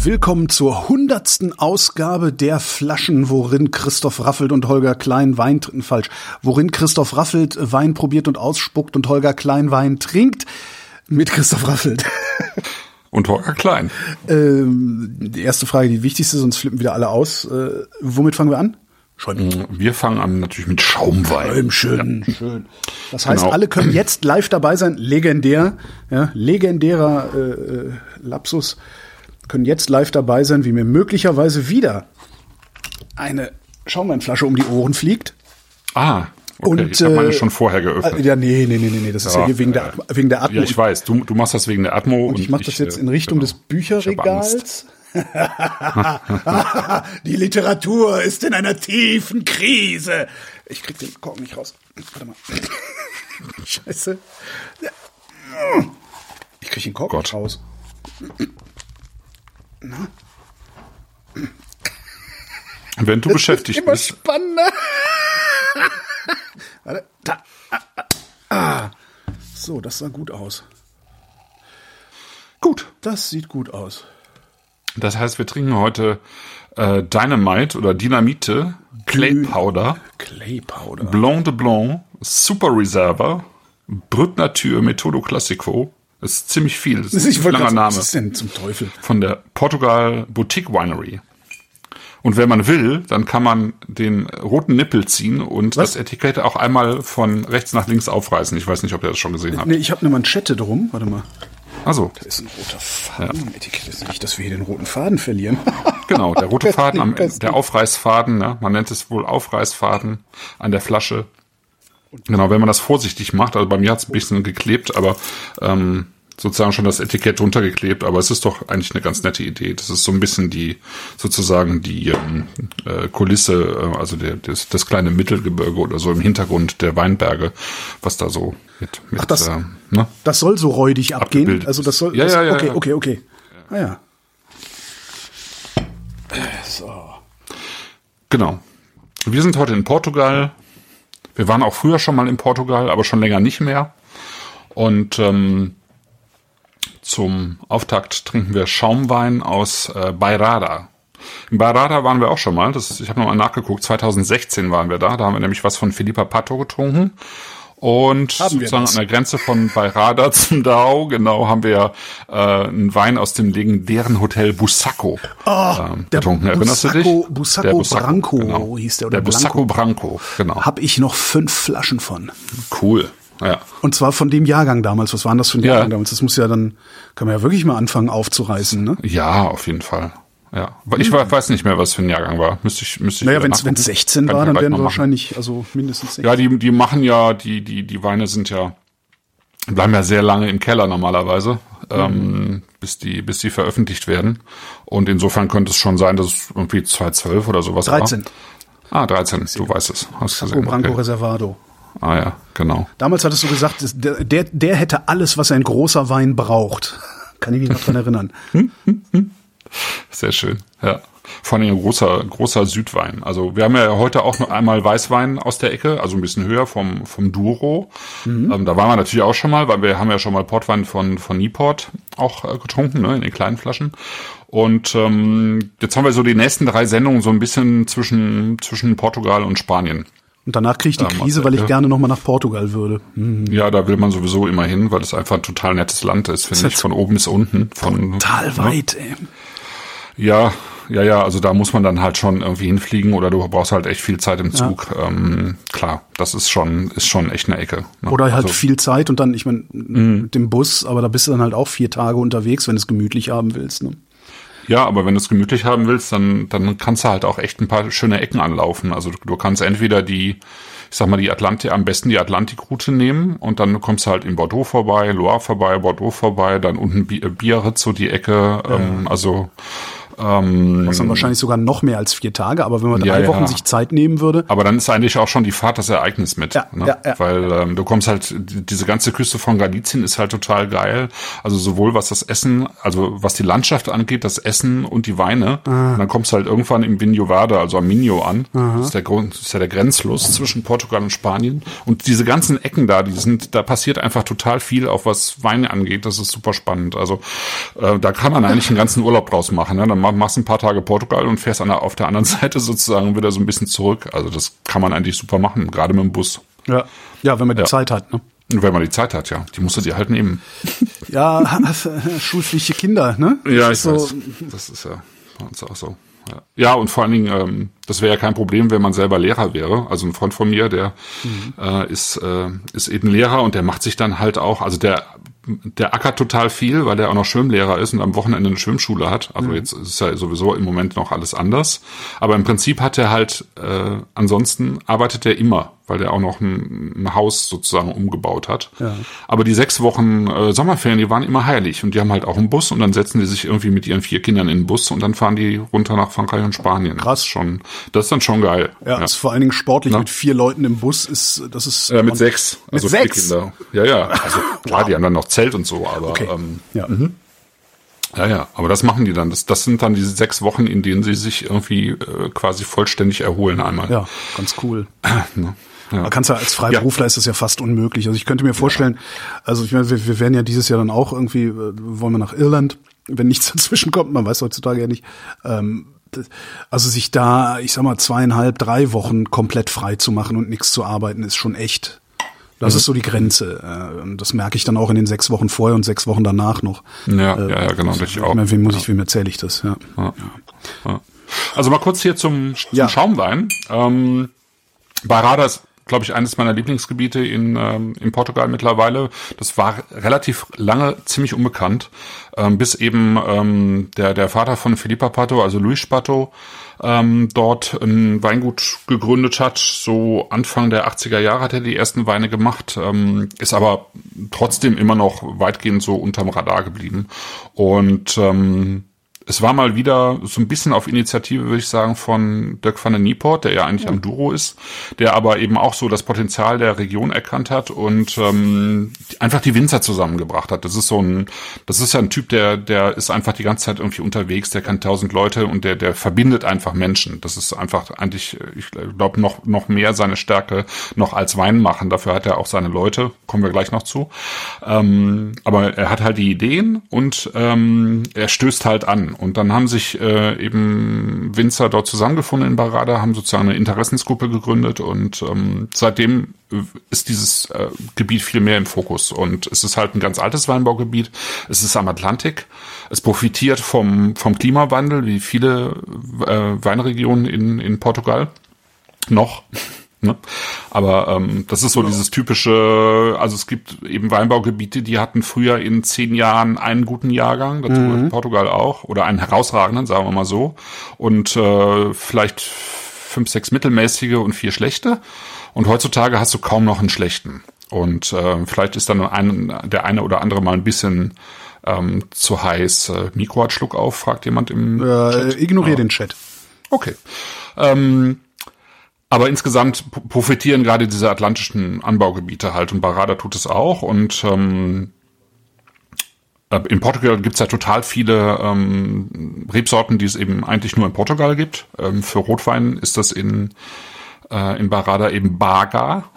Willkommen zur hundertsten Ausgabe der Flaschen, worin Christoph Raffelt und Holger Klein Wein trinken. Falsch. Worin Christoph Raffelt Wein probiert und ausspuckt und Holger Klein Wein trinkt. Mit Christoph Raffelt. Und Holger Klein. Ähm, die erste Frage, die wichtigste, sonst flippen wieder alle aus. Äh, womit fangen wir an? Schon. Wir fangen an natürlich mit Schaumwein. Schön, ja. schön. Das heißt, Genau. alle können jetzt live dabei sein. Legendär, ja, legendärer äh, äh, Lapsus. Können jetzt live dabei sein, wie mir möglicherweise wieder eine Schaumweinflasche um die Ohren fliegt. Ah, okay. Und, ich habe meine äh, schon vorher geöffnet. Äh, Ja, nee, nee, nee, nee, nee. Das ist ja, Ja, hier wegen der, äh, wegen der Atmo. ja, ich weiß. Du, du machst das wegen der Atmo. und ich mache das jetzt äh, in Richtung genau. des Bücherregals. Die Literatur ist in einer tiefen Krise. Ich krieg den Korken nicht raus. Warte mal. Scheiße. Ich krieg den Korken nicht raus. Wenn du beschäftigt Immer bist. spannender. Warte. Da. Ah. So, das sah gut aus. Gut. Das sieht gut aus. Das heißt, wir trinken heute äh, Dynamite oder Dynamite, Clay Powder, Clay Powder. Blanc de Blanc, Super Reserva, Brut Nature, Metodo Classico. Das ist ziemlich viel. Das ist Ich ein langer grad Name. Was ist denn zum Teufel? von der Portugal Boutique Winery. Und wenn man will, dann kann man den roten Nippel ziehen und Was? das Etikett auch einmal von rechts nach links aufreißen. Ich weiß nicht, ob ihr das schon gesehen habt. Nee, ich habe eine Manschette drum. Warte mal. Also, Da ist ein roter Faden im Etikett. Ist nicht, dass wir hier den roten Faden verlieren. genau, der rote Faden, am, der Aufreißfaden, ne? man nennt es wohl Aufreißfaden an der Flasche. Genau, wenn man das vorsichtig macht, also bei mir hat es ein bisschen geklebt, aber ähm, sozusagen schon das Etikett drunter geklebt, aber es ist doch eigentlich eine ganz nette Idee. Das ist so ein bisschen die, sozusagen die ähm, äh, Kulisse, äh, also der, das, das kleine Mittelgebirge oder so im Hintergrund der Weinberge, was da so mit, mit Ach, das- äh, ne? Das soll so räudig abgehen. Also das soll. Ja, das, ja, ja, Okay, ja. okay, okay. Ah ja. So. Genau. Wir sind heute in Portugal. Wir waren auch früher schon mal in Portugal, aber schon länger nicht mehr. Und ähm, zum Auftakt trinken wir Schaumwein aus äh, Bairrada. In Bairrada waren wir auch schon mal. Das ich habe nochmal nachgeguckt. 2016 waren wir da. Da haben wir nämlich was von Philippa Pato getrunken. Und sozusagen das? an der Grenze von Bairrada zum Dao, genau, haben wir äh, einen Wein aus dem legendären Hotel Busacco ähm, der getrunken. Erinnerst du dich? Busacco- Busacco Branco hieß der, oder Der Busacco Branco, genau. Hab ich noch fünf Flaschen von. Cool. Ja. Und zwar von dem Jahrgang damals. Was war denn das für ein Ja. Jahrgang damals? Das muss ja dann, kann man ja wirklich mal anfangen aufzureißen, ne? ja, auf jeden Fall. Ja. Aber Ich we- weiß nicht mehr, was für ein Jahrgang war. Müsste ich, müsste ich Naja, wenn es 16 Kann war, dann noch wir wahrscheinlich, also mindestens 16. Ja, die, die machen ja, die, die, die Weine sind ja, bleiben ja sehr lange im Keller normalerweise, ähm, bis die, bis die veröffentlicht werden. Und insofern könnte es schon sein, dass es irgendwie 2012 oder sowas 13. war. Ah, 13, du weißt es. Hast Busacco gesehen. Branco Okay. Reservado. Ah ja, genau. Damals hattest du gesagt, der, der, der hätte alles, was ein großer Wein braucht. Kann ich mich noch dran erinnern. Sehr schön, ja. Vor allem ein großer, großer Südwein. Also wir haben ja heute auch noch einmal Weißwein aus der Ecke, also ein bisschen höher vom, vom Duro. Ähm, da waren wir natürlich auch schon mal, weil wir haben ja schon mal Portwein von, von Nieport auch äh, getrunken, ne, in den kleinen Flaschen. Und ähm, jetzt haben wir so die nächsten drei Sendungen so ein bisschen zwischen, zwischen Portugal und Spanien. Und danach kriege ich die Damals, Krise, weil ich gerne nochmal nach Portugal würde. Hm. Ja, da will man sowieso immer hin, weil es einfach ein total nettes Land ist, finde ich, von oben bis unten. Von, Total weit, ey. Ja, ja, ja, also da muss man dann halt schon irgendwie hinfliegen oder du brauchst halt echt viel Zeit im Zug. Ähm, klar, das ist schon, ist schon echt eine Ecke. ne? Oder halt also, viel Zeit und dann, ich meine, mit dem Bus, aber da bist du dann halt auch vier Tage unterwegs, wenn du es gemütlich haben willst. Ne? Ja, aber wenn du es gemütlich haben willst, dann, dann kannst du halt auch echt ein paar schöne Ecken anlaufen. Also du, du kannst entweder die, ich sag mal, die Atlantik, am besten die Atlantikroute nehmen und dann kommst du halt in Bordeaux vorbei, Loire vorbei, Bordeaux vorbei, dann unten Bi- Biarritz so die Ecke, ähm, also Ähm, Was dann wahrscheinlich sogar noch mehr als vier Tage, aber wenn man drei ja, Wochen ja. sich Zeit nehmen würde. Aber dann ist eigentlich auch schon die Fahrt das Ereignis mit. Ja, ne? ja, ja. Weil ähm, du kommst halt, diese ganze Küste von Galizien ist halt total geil. Also sowohl was das Essen, also was die Landschaft angeht, das Essen und die Weine. Ah. Und dann kommst du halt irgendwann im Vinho Verde, also am Minho an. Das ist, der Grund, das ist ja der Grenzfluss zwischen Portugal und Spanien. Und diese ganzen Ecken da, die sind, da passiert einfach total viel, auch was Weine angeht. Das ist super spannend. Also äh, da kann man eigentlich einen ganzen Urlaub draus machen. Ne? Dann machst du ein paar Tage Portugal und fährst an der, auf der anderen Seite sozusagen wieder so ein bisschen zurück. Also das kann man eigentlich super machen, gerade mit dem Bus. Ja, ja wenn man die ja. Zeit hat. Ne? Wenn man die Zeit hat, ja. Die musst du dir halt nehmen. Ja, schulpflichtige Kinder, ne? Ja, ich so. weiß. Das ist ja bei uns auch so. Ja, ja und vor allen Dingen, ähm, das wäre ja kein Problem, wenn man selber Lehrer wäre. Also ein Freund von mir, der mhm. äh, ist, äh, ist eben Lehrer und der macht sich dann halt auch, also der der ackert total viel, weil der auch noch Schwimmlehrer ist und am Wochenende eine Schwimmschule hat. Also mhm. jetzt ist ja sowieso im Moment noch alles anders. Aber im Prinzip hat er halt, äh, ansonsten arbeitet er immer weil der auch noch ein, ein Haus sozusagen umgebaut hat. Ja. Aber die sechs Wochen äh, Sommerferien, die waren immer heilig und die haben halt auch einen Bus und dann setzen die sich irgendwie mit ihren vier Kindern in den Bus und dann fahren die runter nach Frankreich und Spanien. Krass. Das ist schon, das ist dann schon geil. Ja, ja. ist vor allen Dingen sportlich Na? mit vier Leuten im Bus ist, das ist. Ja, mit sechs. Also mit sechs? Kinder. Ja, ja. Also klar, wow. die haben dann noch Zelt und so, aber okay. ähm, ja. Mhm. Ja, ja, aber das machen die dann. Das, das sind dann diese sechs Wochen, in denen sie sich irgendwie äh, quasi vollständig erholen einmal. Ja, ganz cool. Ja. Man kannst ja als Freiberufler ja. ist das ja fast unmöglich. Also ich könnte mir vorstellen, ja. also ich meine, wir, wir werden ja dieses Jahr dann auch irgendwie, äh, wollen wir nach Irland, wenn nichts dazwischen kommt, man weiß heutzutage ja nicht. Ähm, also sich da, ich sag mal, zweieinhalb, drei Wochen komplett frei zu machen und nichts zu arbeiten, ist schon echt. Das mhm. ist so die Grenze. Äh, das merke ich dann auch in den sechs Wochen vorher und sechs Wochen danach noch. Ja, äh, ja, ja, genau. Das, ich auch. Meine, wem muss ich, wem erzähle ich das? Ja. ja. ja. Also mal kurz hier zum, zum Schaumwein. Ähm, Barada ist glaube ich, eines meiner Lieblingsgebiete in, ähm, in Portugal mittlerweile. Das war relativ lange ziemlich unbekannt, ähm, bis eben ähm, der, der Vater von Felipe Pato, also Luis Pato, ähm, dort ein Weingut gegründet hat. So Anfang der 80er Jahre hat er die ersten Weine gemacht, ähm, ist aber trotzdem immer noch weitgehend so unterm Radar geblieben. Und ähm, es war mal wieder so ein bisschen auf Initiative, würde ich sagen, von Dirk van den Nieport, der ja eigentlich ja. am Duro ist, der aber eben auch so das Potenzial der Region erkannt hat und ähm, einfach die Winzer zusammengebracht hat. Das ist so ein, das ist ja ein Typ, der, der ist einfach die ganze Zeit irgendwie unterwegs, der kennt tausend Leute und der, der verbindet einfach Menschen. Das ist einfach eigentlich, ich glaube, noch, noch mehr seine Stärke noch als Wein machen. Dafür hat er auch seine Leute, kommen wir gleich noch zu. Ähm, aber er hat halt die Ideen und ähm, er stößt halt an. Und dann haben sich äh, eben Winzer dort zusammengefunden in Barada, haben sozusagen eine Interessensgruppe gegründet und ähm, seitdem ist dieses äh, Gebiet viel mehr im Fokus. Und es ist halt ein ganz altes Weinbaugebiet. Es ist am Atlantik. Es profitiert vom, vom Klimawandel, wie viele äh, Weinregionen in, in Portugal. Noch. Ne? Aber ähm, das ist so ja. dieses typische, also es gibt eben Weinbaugebiete, die hatten früher in zehn Jahren einen guten Jahrgang, dazu mhm. Portugal auch, oder einen herausragenden, sagen wir mal so, und äh, vielleicht fünf, sechs mittelmäßige und vier schlechte. Und heutzutage hast du kaum noch einen schlechten. Und äh, vielleicht ist dann ein, der eine oder andere mal ein bisschen ähm, zu heiß. Äh, Mikro hat Schluck auf, fragt jemand im äh, Chat. Ignoriere ja. den Chat. Okay. Ähm, aber insgesamt profitieren gerade diese atlantischen Anbaugebiete halt und Barada tut es auch und ähm, äh, in Portugal gibt's ja total viele ähm, Rebsorten, die es eben eigentlich nur in Portugal gibt. Ähm, für Rotwein ist das in, äh, in Barada eben Baga.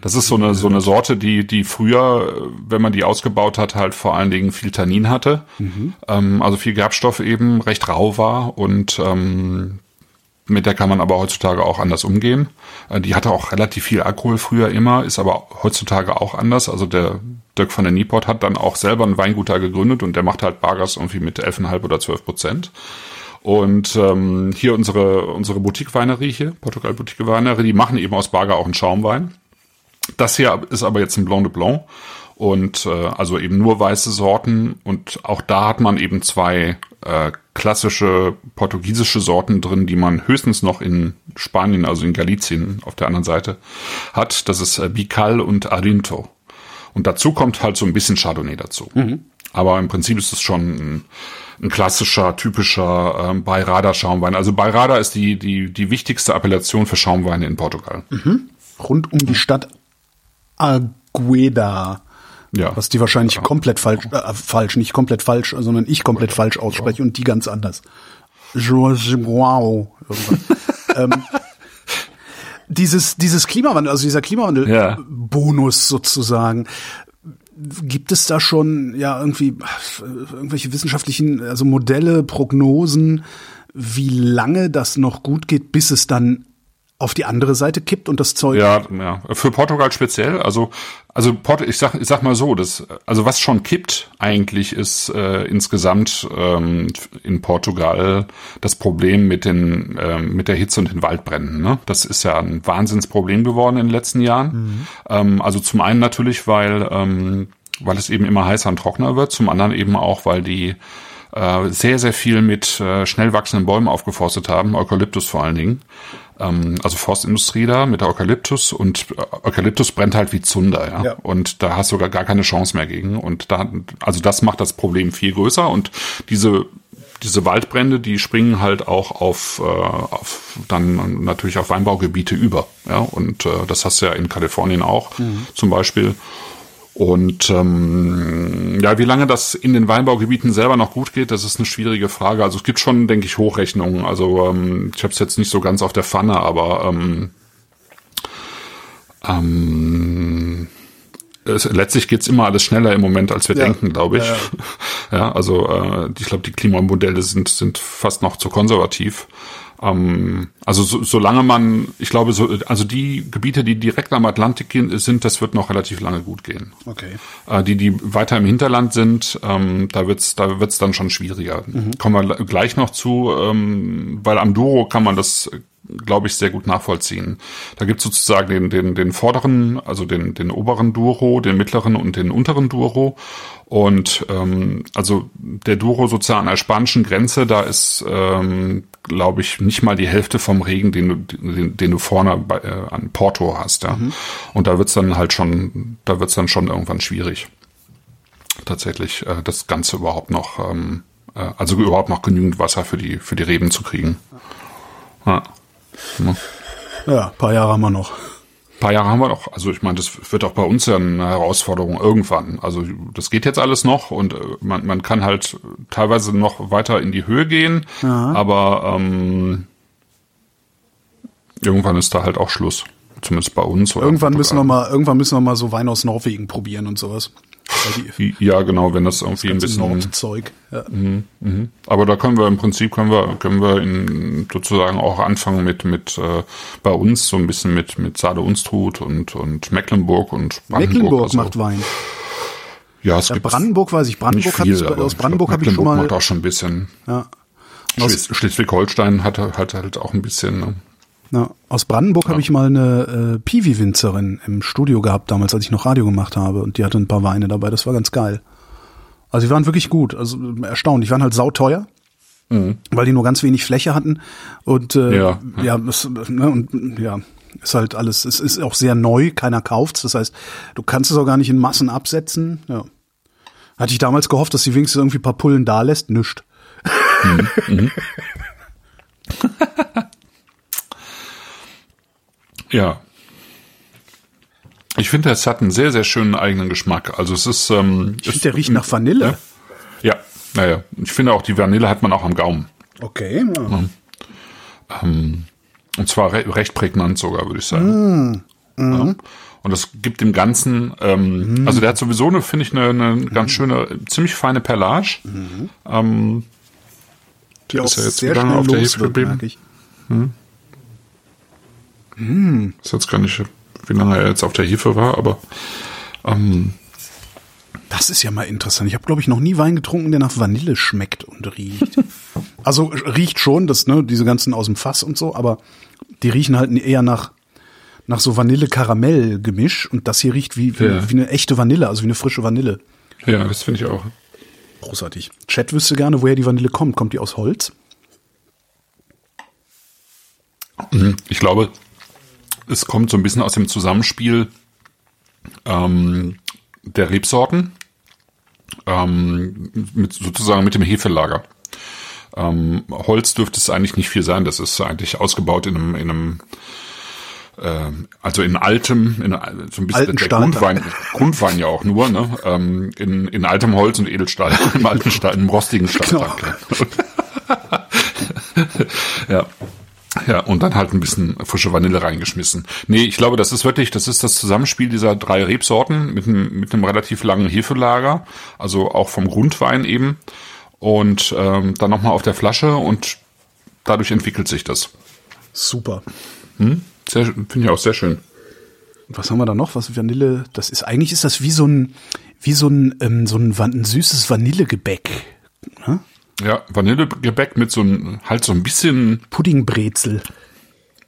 Das ist so eine, so eine Sorte, die, die früher, wenn man die ausgebaut hat, halt vor allen Dingen viel Tannin hatte. Mhm. Ähm, also viel Gerbstoff eben, recht rau war und ähm, mit der kann man aber heutzutage auch anders umgehen. Äh, die hatte auch relativ viel Alkohol früher immer, ist aber heutzutage auch anders. Also der Dirk von der Nieport hat dann auch selber ein Weingut da gegründet und der macht halt Bargas irgendwie mit 11,5 oder 12 Prozent. Und ähm, hier unsere, unsere Boutique-Weinerie hier, Portugal Boutique-Weinerie, die machen eben aus Barger auch einen Schaumwein. Das hier ist aber jetzt ein Blanc de Blanc und äh, also eben nur weiße Sorten und auch da hat man eben zwei äh, klassische portugiesische Sorten drin, die man höchstens noch in Spanien, also in Galicien auf der anderen Seite hat. Das ist äh, Bical und Arinto. Und dazu kommt halt so ein bisschen Chardonnay dazu. Mhm. Aber im Prinzip ist es schon ein, ein klassischer, typischer ähm, Beirader Schaumwein. Also Beirader ist die, die, die wichtigste Appellation für Schaumweine in Portugal. Rund um die Stadt Agueda. Ja. Was die wahrscheinlich komplett falsch, äh, falsch, nicht komplett falsch, sondern ich komplett falsch ausspreche und die ganz anders. Joao. ähm, dieses, dieses Klimawandel, also dieser Ja. Klimawandel-Bonus sozusagen, gibt es da schon ja irgendwie irgendwelche wissenschaftlichen, also Modelle, Prognosen, wie lange das noch gut geht, bis es dann auf die andere Seite kippt und das Zeug Ja, ja. Für Portugal speziell, also also Port ich sag ich sag mal so, das also was schon kippt eigentlich ist äh, insgesamt ähm, in Portugal das Problem mit den ähm, mit der Hitze und den Waldbränden. Ne? Das ist ja ein Wahnsinnsproblem geworden in den letzten Jahren. Ähm, also zum einen natürlich, weil ähm, weil es eben immer heißer und trockener wird, zum anderen eben auch, weil die äh, sehr, sehr viel mit äh, schnell wachsenden Bäumen aufgeforstet haben, Eukalyptus vor allen Dingen. Ähm, also Forstindustrie da mit der Eukalyptus und äh, Eukalyptus brennt halt wie Zunder, ja? Ja. Und da hast du gar, gar keine Chance mehr gegen. Und da, also das macht das Problem viel größer und diese diese Waldbrände, die springen halt auch auf, äh, auf dann natürlich auf Weinbaugebiete über. Ja, und äh, das hast du ja in Kalifornien auch zum Beispiel. Und ähm, ja, wie lange das in den Weinbaugebieten selber noch gut geht, das ist eine schwierige Frage. Also es gibt schon, denke ich, Hochrechnungen. Also ähm, ich habe es jetzt nicht so ganz auf der Pfanne, aber ähm, ähm, es, letztlich geht's immer alles schneller im Moment, als wir Ja. denken, glaube ich. Ja, Ja, also äh, ich glaube, die Klimamodelle sind sind fast noch zu konservativ. Ähm, also so, solange man, ich glaube, so, also die Gebiete, die direkt am Atlantik sind, das wird noch relativ lange gut gehen. Okay. Äh, die, die weiter im Hinterland sind, ähm, da wird's, da wird's dann schon schwieriger. Kommen wir gl- gleich noch zu, ähm, weil am Douro kann man das, glaube ich, sehr gut nachvollziehen. Da gibt's sozusagen den, den, den vorderen, also den, den oberen Douro, den mittleren und den unteren Douro. Und ähm, also der Douro sozusagen an der spanischen Grenze, da ist, ähm, glaube ich, nicht mal die Hälfte vom Regen, den du, den, den du vorne bei, äh, an Porto hast. Ja. Und da wird's dann halt schon, da wird's dann schon irgendwann schwierig tatsächlich äh, das Ganze überhaupt noch, ähm, äh, also überhaupt noch genügend Wasser für die für die Reben zu kriegen. Ja. Ja, paar Jahre haben wir noch. Ein paar Jahre haben wir noch. Also ich meine, das wird auch bei uns ja eine Herausforderung irgendwann. Also das geht jetzt alles noch und äh, man, man kann halt teilweise noch weiter in die Höhe gehen, aber ähm, irgendwann ist da halt auch Schluss. Zumindest bei uns. Irgendwann müssen wir mal, irgendwann müssen wir mal so Wein aus Norwegen probieren und sowas. Ja, genau, wenn das irgendwie ein das bisschen Nordzeug. Ja. Aber da können wir im Prinzip können wir können wir in, sozusagen auch anfangen mit mit äh, bei uns so ein bisschen mit mit Sade Unstrut und und Mecklenburg und Brandenburg. Mecklenburg also, macht Wein. Ja, es Ja, gibt Brandenburg weiß ich. Brandenburg viel, aber aus ich Brandenburg habe ich schon mal. Macht auch schon ein bisschen. Ja. Schleswig-Holstein hat hat halt auch ein bisschen. Ne? Ja, aus Brandenburg habe ich mal eine äh, Piwi-Winzerin im Studio gehabt, damals, als ich noch Radio gemacht habe. Und die hatte ein paar Weine dabei. Das war ganz geil. Also die waren wirklich gut. Also erstaunlich. Die waren halt sauteuer. Weil die nur ganz wenig Fläche hatten. Und äh, Ja. ja, es, ne, und ja, ist halt alles, es ist auch sehr neu, keiner kauft's. Das heißt, du kannst es auch gar nicht in Massen absetzen. Ja. Hatte ich damals gehofft, dass sie wenigstens irgendwie ein paar Pullen da lässt, nischt. Ja. Ich finde, es hat einen sehr sehr schönen eigenen Geschmack. Also es ist. Ähm, Ich finde, der riecht nach Vanille. Ja, naja. Ich finde auch die Vanille hat man auch am Gaumen. Okay. Ja. Und zwar re recht prägnant sogar, würde ich sagen. Ja. Und das gibt dem Ganzen, ähm, also der hat sowieso eine, finde ich, eine, eine ganz schöne, ziemlich feine Perlage. Ähm, Die auch ist ja jetzt sehr schnell auf der Hefe geblieben. merke ich weiß jetzt gar nicht, wie lange er jetzt auf der Hefe war, aber ähm, Das ist ja mal interessant. Ich habe, glaube ich, noch nie Wein getrunken, der nach Vanille schmeckt und riecht. also riecht schon, das, ne, diese ganzen aus dem Fass und so, aber die riechen halt eher nach, nach so Vanille-Karamell-Gemisch und das hier riecht wie, wie, Ja. wie eine echte Vanille, also wie eine frische Vanille. ja, das finde ich auch. Großartig. Chat wüsste gerne, woher die Vanille kommt. Kommt die aus Holz? Ich glaube, es kommt so ein bisschen aus dem Zusammenspiel ähm, der Rebsorten. ähm, mit, sozusagen mit dem Hefelager. Ähm, Holz dürfte es eigentlich nicht viel sein. Das ist eigentlich ausgebaut in einem, in einem äh, also in altem, in so ein bisschen Alten der Stahl. Grundwein, Grundwein ja auch nur, ne? Ähm, in, in altem Holz und Edelstahl, im alten Stahl, im rostigen Stahl. Genau. ja. Ja, und dann halt ein bisschen frische Vanille reingeschmissen. Nee, ich glaube, das ist wirklich, das ist das Zusammenspiel dieser drei Rebsorten mit einem, mit einem relativ langen Hefelager, also auch vom Grundwein eben. Und ähm, dann nochmal auf der Flasche und dadurch entwickelt sich das. Super. Sehr, finde ich auch sehr schön. Was haben wir da noch? Was Vanille? Das ist eigentlich ist das wie so ein wie so ein ähm, so ein, ein süßes Vanillegebäck. Ne? Ja, Vanillegebäck mit so ein, halt so ein bisschen, Puddingbrezel.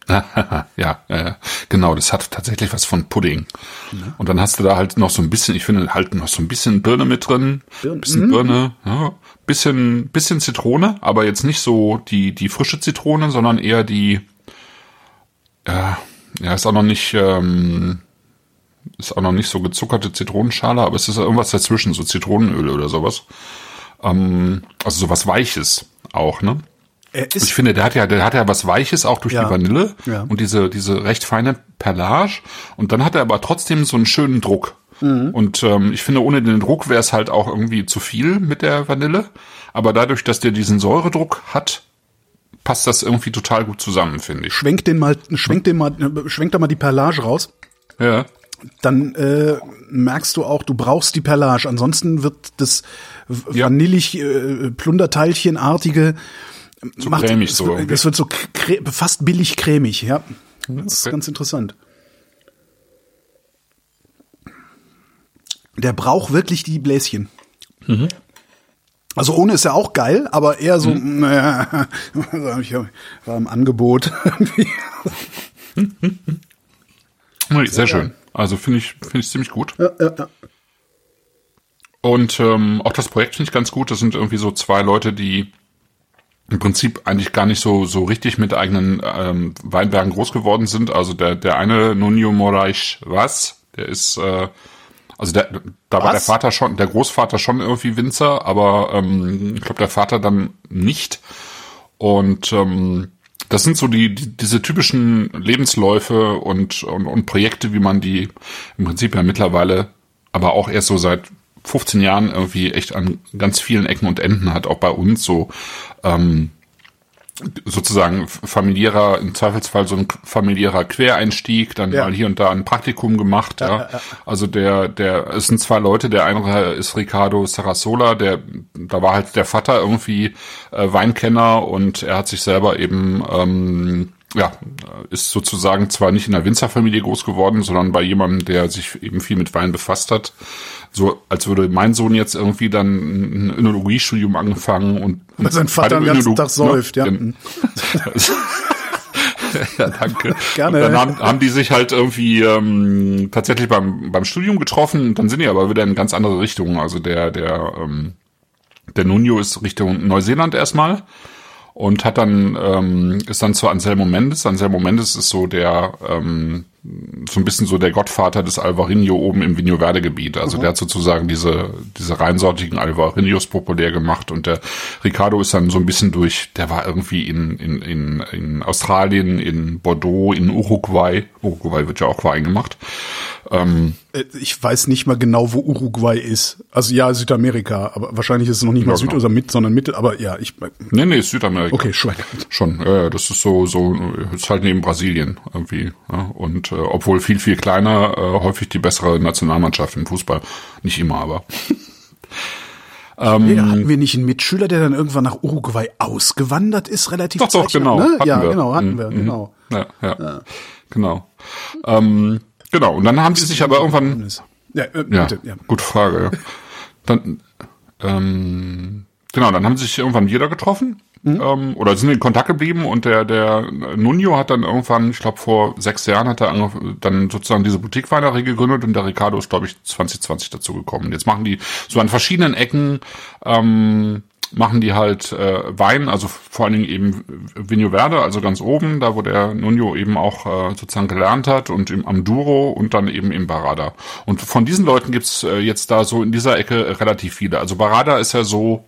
ja, ja, ja, genau, das hat tatsächlich was von Pudding. Und dann hast du da halt noch so ein bisschen, ich finde halt noch so ein bisschen Birne mit drin, Birne, bisschen Birne, ja, bisschen, bisschen Zitrone, aber jetzt nicht so die, die frische Zitrone, sondern eher die, ja, ja, ist auch noch nicht, ähm, ist auch noch nicht so gezuckerte Zitronenschale, aber es ist irgendwas dazwischen, so Zitronenöl oder sowas. Ähm, also sowas Weiches auch, ne? Er Ich finde, der hat ja, der hat ja was Weiches auch durch Ja. die Vanille Ja. und diese, diese recht feine Perlage. Und dann hat er aber trotzdem so einen schönen Druck. Mhm. Und ähm, ich finde, ohne den Druck wäre es halt auch irgendwie zu viel mit der Vanille. Aber dadurch, dass der diesen Säuredruck hat, passt das irgendwie total gut zusammen, finde ich. schwenkt den mal schwenkt den mal äh, schwenkt da mal die Perlage raus. Ja. Dann äh, merkst du auch, du brauchst die Perlage. Ansonsten wird das Ja. vanillig äh, Plunderteilchenartige So cremig das, so das wird so fast billig cremig, ja. Das ist Okay. ganz interessant. Der braucht wirklich die Bläschen. Mhm. Also ohne ist ja auch geil, aber eher so, naja, ich war im Angebot. Nee, Sehr schön. Also finde ich, finde ich ziemlich gut. ja, ja, ja. Und ähm, auch das Projekt finde ich ganz gut. Das sind irgendwie so zwei Leute, die im Prinzip eigentlich gar nicht so so richtig mit eigenen ähm, Weinbergen groß geworden sind. Also der der eine Nuno Moraes was, der ist äh, also der, da war der Was? Vater schon, der Großvater schon irgendwie Winzer, aber ähm, ich glaube der Vater dann nicht. Und ähm, das sind so die, die diese typischen Lebensläufe und, und und Projekte, wie man die im Prinzip ja mittlerweile, aber auch erst so seit 15 Jahren irgendwie echt an ganz vielen Ecken und Enden hat, auch bei uns so ähm, sozusagen familiärer, im Zweifelsfall so ein familiärer Quereinstieg, dann Ja. mal hier und da ein Praktikum gemacht. Ja, Also der, der, es sind zwei Leute, der eine ist Ricardo Sarasola, der, da war halt der Vater irgendwie äh, Weinkenner und er hat sich selber eben ähm, ja, ist sozusagen zwar nicht in der Winzerfamilie groß geworden, sondern bei jemandem, der sich eben viel mit Wein befasst hat. So, als würde mein Sohn jetzt irgendwie dann ein Önologiestudium angefangen und, und Weil sein Vater den ganzen Önolog- Tag säuft, ja. Gen- ja, danke. Gerne. Und dann haben, haben die sich halt irgendwie ähm, tatsächlich beim, beim Studium getroffen und dann sind die aber wieder in ganz andere Richtungen. Also der, der, ähm, der Nuno ist Richtung Neuseeland erstmal und hat dann ähm, ist dann zu Anselmo Mendes. Anselmo Mendes ist so der ähm, so ein bisschen so der Gottvater des Alvarinho oben im Vinho Verde Gebiet. Also der hat sozusagen diese diese reinsortigen Alvarinhos populär gemacht und der Ricardo ist dann so ein bisschen durch. Der war irgendwie in in in, in Australien, in Bordeaux, in Uruguay. Uruguay wird ja auch Wein gemacht. Ähm, Äh, Ich weiß nicht mal genau, wo Uruguay ist. Also ja, Südamerika, aber wahrscheinlich ist es noch nicht mal Ja, Süd genau. oder mit, sondern Mittel. Aber ja, ich. nee, nee, Südamerika. Okay, Schwein. Schon, ja, das ist so, so, ist halt neben Brasilien irgendwie. Ja, und äh, obwohl viel, viel kleiner, äh, häufig die bessere Nationalmannschaft im Fußball. Nicht immer, aber. Nee, hatten wir nicht einen Mitschüler, der dann irgendwann nach Uruguay ausgewandert ist, relativ Doch, doch, genau. Ne? Ja, wir. genau, hatten Mhm, wir, mhm. genau. Ja, ja, genau. Ähm, genau, und dann haben sie sich aber irgendwann, Ja, äh, ja, bitte, ja. gute Frage, ja. Dann, ähm, genau, dann haben sie sich irgendwann wieder getroffen. Mhm. Ähm, oder sind in Kontakt geblieben und der der Nuno hat dann irgendwann, ich glaube vor sechs Jahren hat er dann sozusagen diese Boutique Weinerie gegründet und der Ricardo ist glaube ich 2020 dazu gekommen. Jetzt machen die so an verschiedenen Ecken ähm, machen die halt äh, Wein, also vor allen Dingen eben Vigno Verde, also ganz oben, da wo der Nuno eben auch äh, sozusagen gelernt hat und im Amduro und dann eben im Barada. Und von diesen Leuten gibt's äh, jetzt da so in dieser Ecke relativ viele. Also Barada ist ja so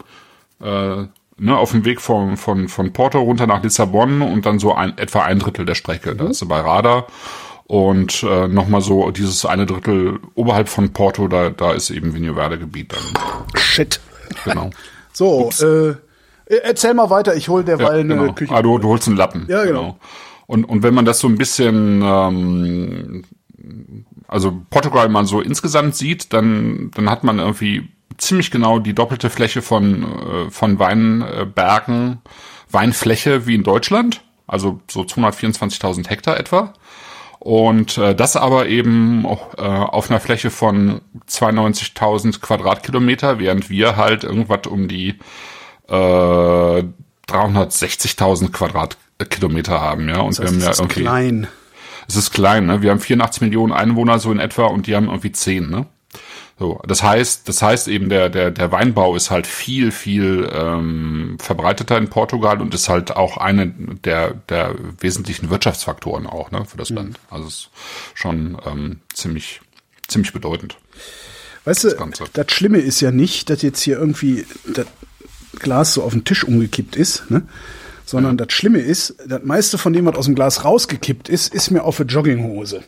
äh, ne, auf dem Weg von, von, von Porto runter nach Lissabon und dann so ein, etwa ein Drittel der Strecke. Da ist sie bei Radar. Und äh, nochmal so dieses eine Drittel oberhalb von Porto, da, da ist eben Vinho Verde Gebiet dann. Shit. Genau. So, äh, erzähl mal weiter, ich hol derweil Ja, eine genau. Küche. Ah, du, du holst einen Lappen. Ja, genau. Und, und wenn man das so ein bisschen, ähm, also Portugal mal so insgesamt sieht, dann, dann hat man irgendwie ziemlich genau die doppelte Fläche von, äh, von Weinbergen, Weinfläche wie in Deutschland. Also so 224.000 Hektar etwa. Und äh, das aber eben äh, auf einer Fläche von 92.000 Quadratkilometer, während wir halt irgendwas um die äh, 360.000 Quadratkilometer haben, ja. Und das heißt, wir haben ja es ist irgendwie, klein. es ist klein, ne? Wir haben 84 Millionen Einwohner so in etwa und die haben irgendwie 10, ne? So, das heißt, das heißt eben der der der Weinbau ist halt viel viel ähm, verbreiteter in Portugal und ist halt auch eine der der wesentlichen Wirtschaftsfaktoren auch ne für das Land. Also es ist schon ähm, ziemlich ziemlich bedeutend. Weißt du, Ganze. das Schlimme ist ja nicht, dass jetzt hier irgendwie das Glas so auf den Tisch umgekippt ist, ne? Sondern das Schlimme ist, das meiste von dem, was aus dem Glas rausgekippt ist, ist mir auf eine Jogginghose.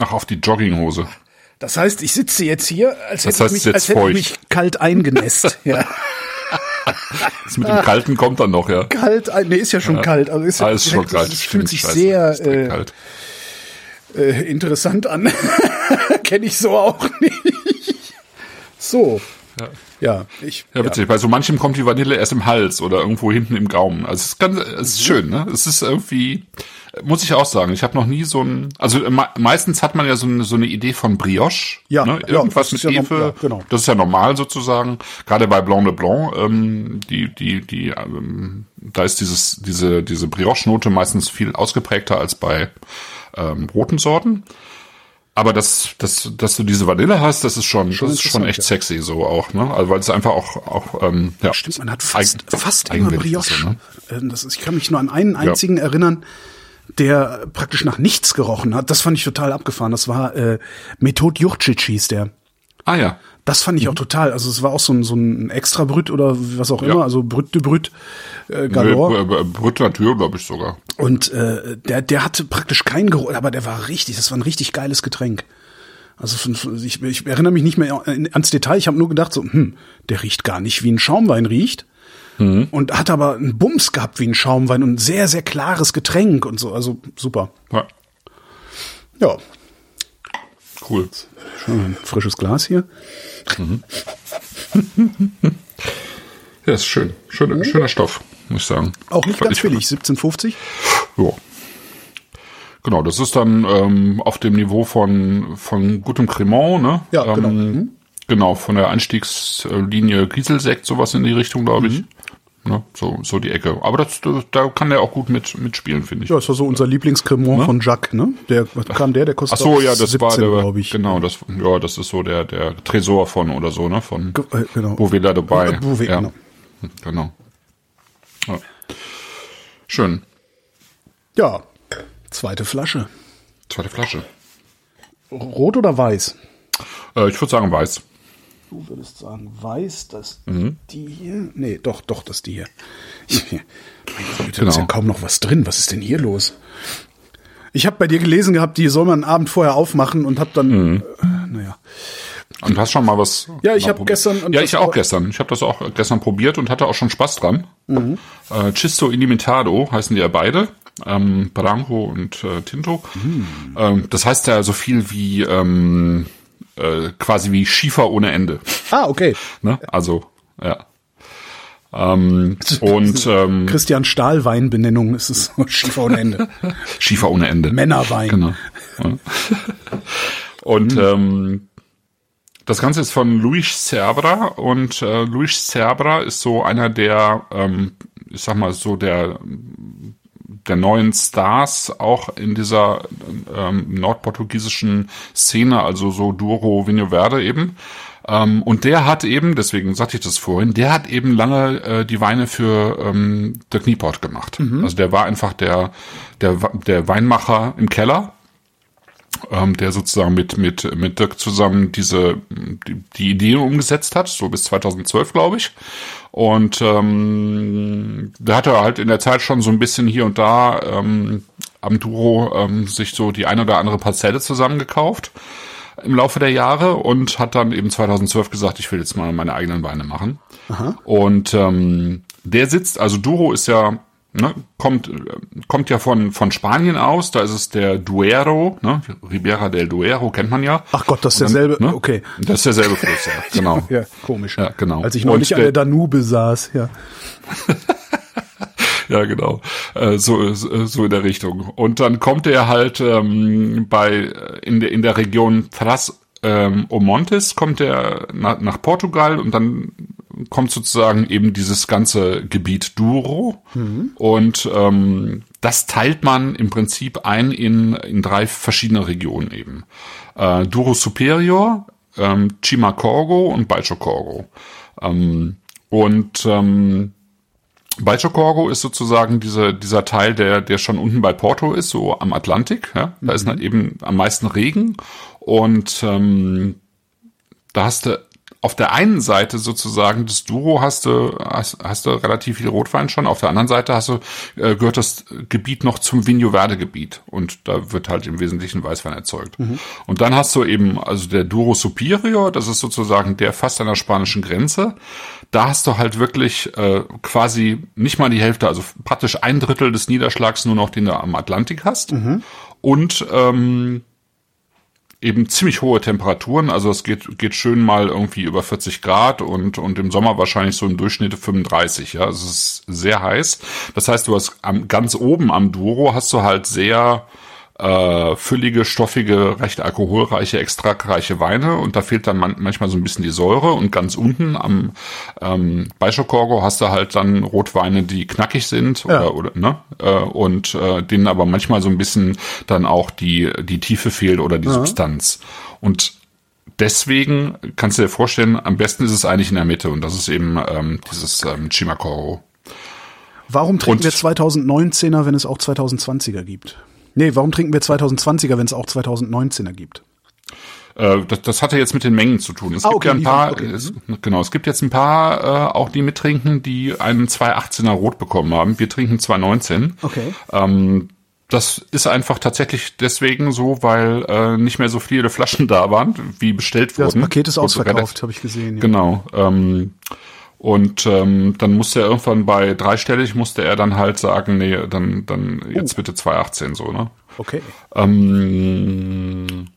Ach auf die Jogginghose. Das heißt, ich sitze jetzt hier, als Das hätte, ich, mich, als hätte ich mich kalt eingenässt. ja. Das mit dem Kalten kommt dann noch ja. Kalt, ein- nee, ist ja schon kalt. Also ist, Ah, ist schon das, kalt. Das fühlt sich scheiße. sehr direkt äh, kalt. äh, interessant an. Kenne ich so auch nicht. So. Ja, ich. Ja, witzig. Bei so manchem kommt die Vanille erst im Hals oder irgendwo hinten im Gaumen. Also es ist ganz, es Mhm. ist schön, ne? Es ist irgendwie, muss ich auch sagen, ich habe noch nie so ein, also äh, me- meistens hat man ja so eine, so eine Idee von Brioche, Ja, ne? ja, irgendwas das mit ja Hefe. ja, genau. Das ist ja normal sozusagen. Gerade bei Blanc de Blanc, ähm, die, die, die, ähm, da ist dieses, diese, diese Brioche-Note meistens viel ausgeprägter als bei ähm, roten Sorten. Aber dass, dass, dass du diese Vanille hast, das ist schon, das ist schon echt ja. sexy so auch, ne? Also weil es einfach auch, auch ähm, ja, Stimmt, man hat fast, eigen- fast immer Brioche. so, ne? Ähm, das ist, ich kann mich nur an einen einzigen erinnern, der praktisch nach nichts gerochen hat. Das fand ich total abgefahren. Das war äh, Method Jurcic hieß der. Ah ja, Das fand ich auch total. Also es war auch so ein, so ein extra Brüt oder was auch Ja. immer, also Brüt de Brüt äh, Galore. Br- Br- Brut Natur, glaube ich sogar. Und äh, der, der hatte praktisch keinen Geruch, aber der war richtig, das war ein richtig geiles Getränk. Also ich, ich erinnere mich nicht mehr ans Detail, ich habe nur gedacht, so, hm, der riecht gar nicht wie ein Schaumwein riecht. Und hat aber einen Bums gehabt wie ein Schaumwein und ein sehr, sehr klares Getränk und so. Also super. Ja, Ja, cool. schon ein frisches Glas hier. Ja, ist schön. Schöner, schöner Stoff, muss ich sagen. Auch nicht ganz billig, 17,50. Ja. Genau, das ist dann ähm, auf dem Niveau von, von gutem Cremant, ne? Ja, ähm, genau. Mhm. Genau, von der Einstiegslinie Kieselsekt, sowas in die Richtung, glaube ich. Mhm. Ne? So, so die Ecke. Aber das, da kann der auch gut mit, mitspielen, finde ich. Ja, das war so unser Lieblingscremant von Jacques, ne? Der kam der, der Ach kostet so, ja, das 17, war der, glaube ich. genau, das, ja, das ist so der, der Tresor von oder so, ne, von Ge- äh, genau. Bovela dabei. Äh, Bouvet, ja. genau. Genau. Ja. Schön. Ja, zweite Flasche. Zweite Flasche. Rot oder weiß? Äh, ich würde sagen weiß. Du würdest sagen weiß, dass Mhm. die hier. Nee, doch, doch, das ist die hier. Ich, meine Genau. ist ja kaum noch was drin. Was ist denn hier los? Ich habe bei dir gelesen gehabt, die soll man einen Abend vorher aufmachen und hab dann, Mhm. äh, naja. Und hast schon mal was? Ja, ich mal hab probiert? gestern- Ja, ich auch gestern. Ich habe das auch gestern probiert und hatte auch schon Spaß dran. Mhm. Äh, Chisto Ilimitado heißen die ja beide. Ähm, Branco und äh, Tinto. Mhm. Ähm, das heißt ja so viel wie ähm, äh, quasi wie Schiefer ohne Ende. Ah, okay. Ne? Also, ja. Ähm, und ähm, Christian Stahl Weinbenennung ist es Schiefer ohne Ende. Schiefer ohne Ende. Männerwein. Genau. Ja. Und ähm, das Ganze ist von Luis Cerbra und äh, Luis Cerbra ist so einer der, ähm, ich sag mal so der der neuen Stars auch in dieser ähm, nordportugiesischen Szene, also so Duro Vinho Verde eben. Ähm, und der hat eben, deswegen sagte ich das vorhin, der hat eben lange äh, die Weine für ähm, Dirk Nieport gemacht. Also der war einfach der, der, der Weinmacher im Keller ähm, der sozusagen mit, mit, mit Dirk zusammen diese, die, die Idee umgesetzt hat, so bis 2012, glaube ich. Und ähm, da hat er halt in der Zeit schon so ein bisschen hier und da ähm, am Duro ähm, sich so die eine oder andere Parzelle zusammengekauft im Laufe der Jahre und hat dann eben 2012 gesagt, ich will jetzt mal meine eigenen Weine machen. Und ähm, der sitzt, also Duro ist ja Ne, kommt, kommt ja von, von Spanien aus, da ist es der Duero, ne, Ribera del Duero, kennt man ja. Ach Gott, das ist Und dann, derselbe, ne, okay. Das ist derselbe Fluss, ja, genau. Ja, komisch. Ja, genau. Als ich neulich Und an der Danube saß, ja. Ja, genau. Äh, so, so so in der Richtung. Und dann kommt er halt ähm, bei in der in der Region Tras ähm, Omontes kommt er nach, nach Portugal und dann kommt sozusagen eben dieses ganze Gebiet Douro und ähm, das teilt man im Prinzip ein in in drei verschiedene Regionen eben. Äh, Douro Superior, ähm, Chimacorgo und Baixo Corgo. Ähm, und ähm, Baixo-Corgo ist sozusagen diese, dieser Teil, der, der schon unten bei Porto ist, so am Atlantik. Ja? Da ist halt eben am meisten Regen. Und ähm, da hast du auf der einen Seite sozusagen des Duro hast du, hast, hast du relativ viel Rotwein schon. Auf der anderen Seite hast du, äh, gehört das Gebiet noch zum Vinho Verde Gebiet. Und da wird halt im Wesentlichen Weißwein erzeugt. Und dann hast du eben, also der Duro Superior, das ist sozusagen der fast an der spanischen Grenze. Da hast du halt wirklich äh, quasi nicht mal die Hälfte, also praktisch ein Drittel des Niederschlags nur noch, den du am Atlantik hast. Und ähm, eben ziemlich hohe Temperaturen, also es geht, geht schön mal irgendwie über 40 Grad und, und im Sommer wahrscheinlich so im Durchschnitt 35, ja, es ist sehr heiß. Das heißt, du hast am, ganz oben am Duro hast du halt sehr äh, füllige, stoffige, recht alkoholreiche, extraktreiche Weine und da fehlt dann man, manchmal so ein bisschen die Säure und ganz unten am ähm, Baixo-Corgo hast du halt dann Rotweine, die knackig sind Ja. oder, oder ne äh, und äh, denen aber manchmal so ein bisschen dann auch die die Tiefe fehlt oder die Substanz und Deswegen kannst du dir vorstellen, am besten ist es eigentlich in der Mitte und das ist eben ähm, dieses ähm, Chimacoro. Warum trinken Und- wir 2019er, wenn es auch 2020er gibt? Nee, warum trinken wir 2020er, wenn es auch 2019er gibt? Äh, das, das hatte jetzt mit den Mengen zu tun. Es Ah, gibt okay, ja ein paar, okay. es, genau, es gibt jetzt ein paar äh, auch die mittrinken, die einen 218er Rot bekommen haben. Wir trinken 219. Okay. Ähm, das ist einfach tatsächlich deswegen so, weil äh, nicht mehr so viele Flaschen da waren, wie bestellt Ja, das wurden. Paket ist ausverkauft, habe ich gesehen. Ja. Genau. Ähm, und ähm, dann musste er irgendwann bei dreistellig musste er dann halt sagen, nee, dann dann Oh. jetzt bitte 218 so, ne? Okay. Ähm,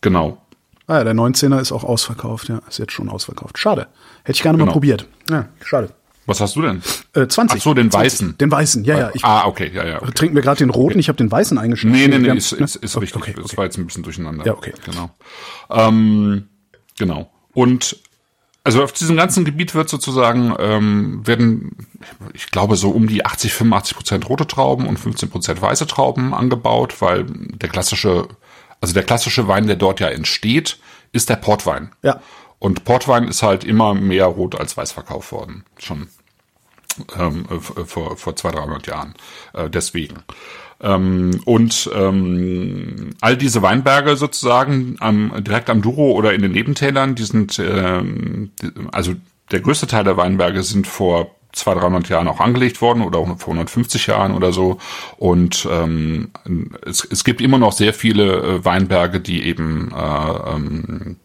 genau. Ah ja, der 19er ist auch ausverkauft, ja. Ist jetzt schon ausverkauft. Schade. Hätte ich gerne mal Genau. probiert. Ja, schade. Was hast du denn? Äh, 20. Ach so, den 20. weißen. Den weißen, ja, ja. Ich ah, okay, ja, ja. Okay. trinken wir gerade den roten, ich habe den weißen eingeschnitten. Nee, nee, nee, ist, ne? ist, ist Okay, richtig. Okay, Das okay. war jetzt ein bisschen durcheinander. Ja, okay. Genau. Ähm, genau. Und also auf diesem ganzen Gebiet wird sozusagen, ähm, werden, ich glaube, so um die 80, 85 Prozent rote Trauben und 15 Prozent weiße Trauben angebaut, weil der klassische, also der klassische Wein, der dort ja entsteht, ist der Portwein. Ja. Und Portwein ist halt immer mehr rot als weiß verkauft worden. Schon ähm, äh, vor, vor 200, 300 Jahren. Äh, deswegen. Ähm, und ähm, all diese Weinberge sozusagen am, direkt am Douro oder in den Nebentälern, die sind, ähm, also der größte Teil der Weinberge sind vor 200, 300 Jahren auch angelegt worden oder vor 150 Jahren oder so. Und ähm, es, es gibt immer noch sehr viele äh, Weinberge, die eben äh, ähm,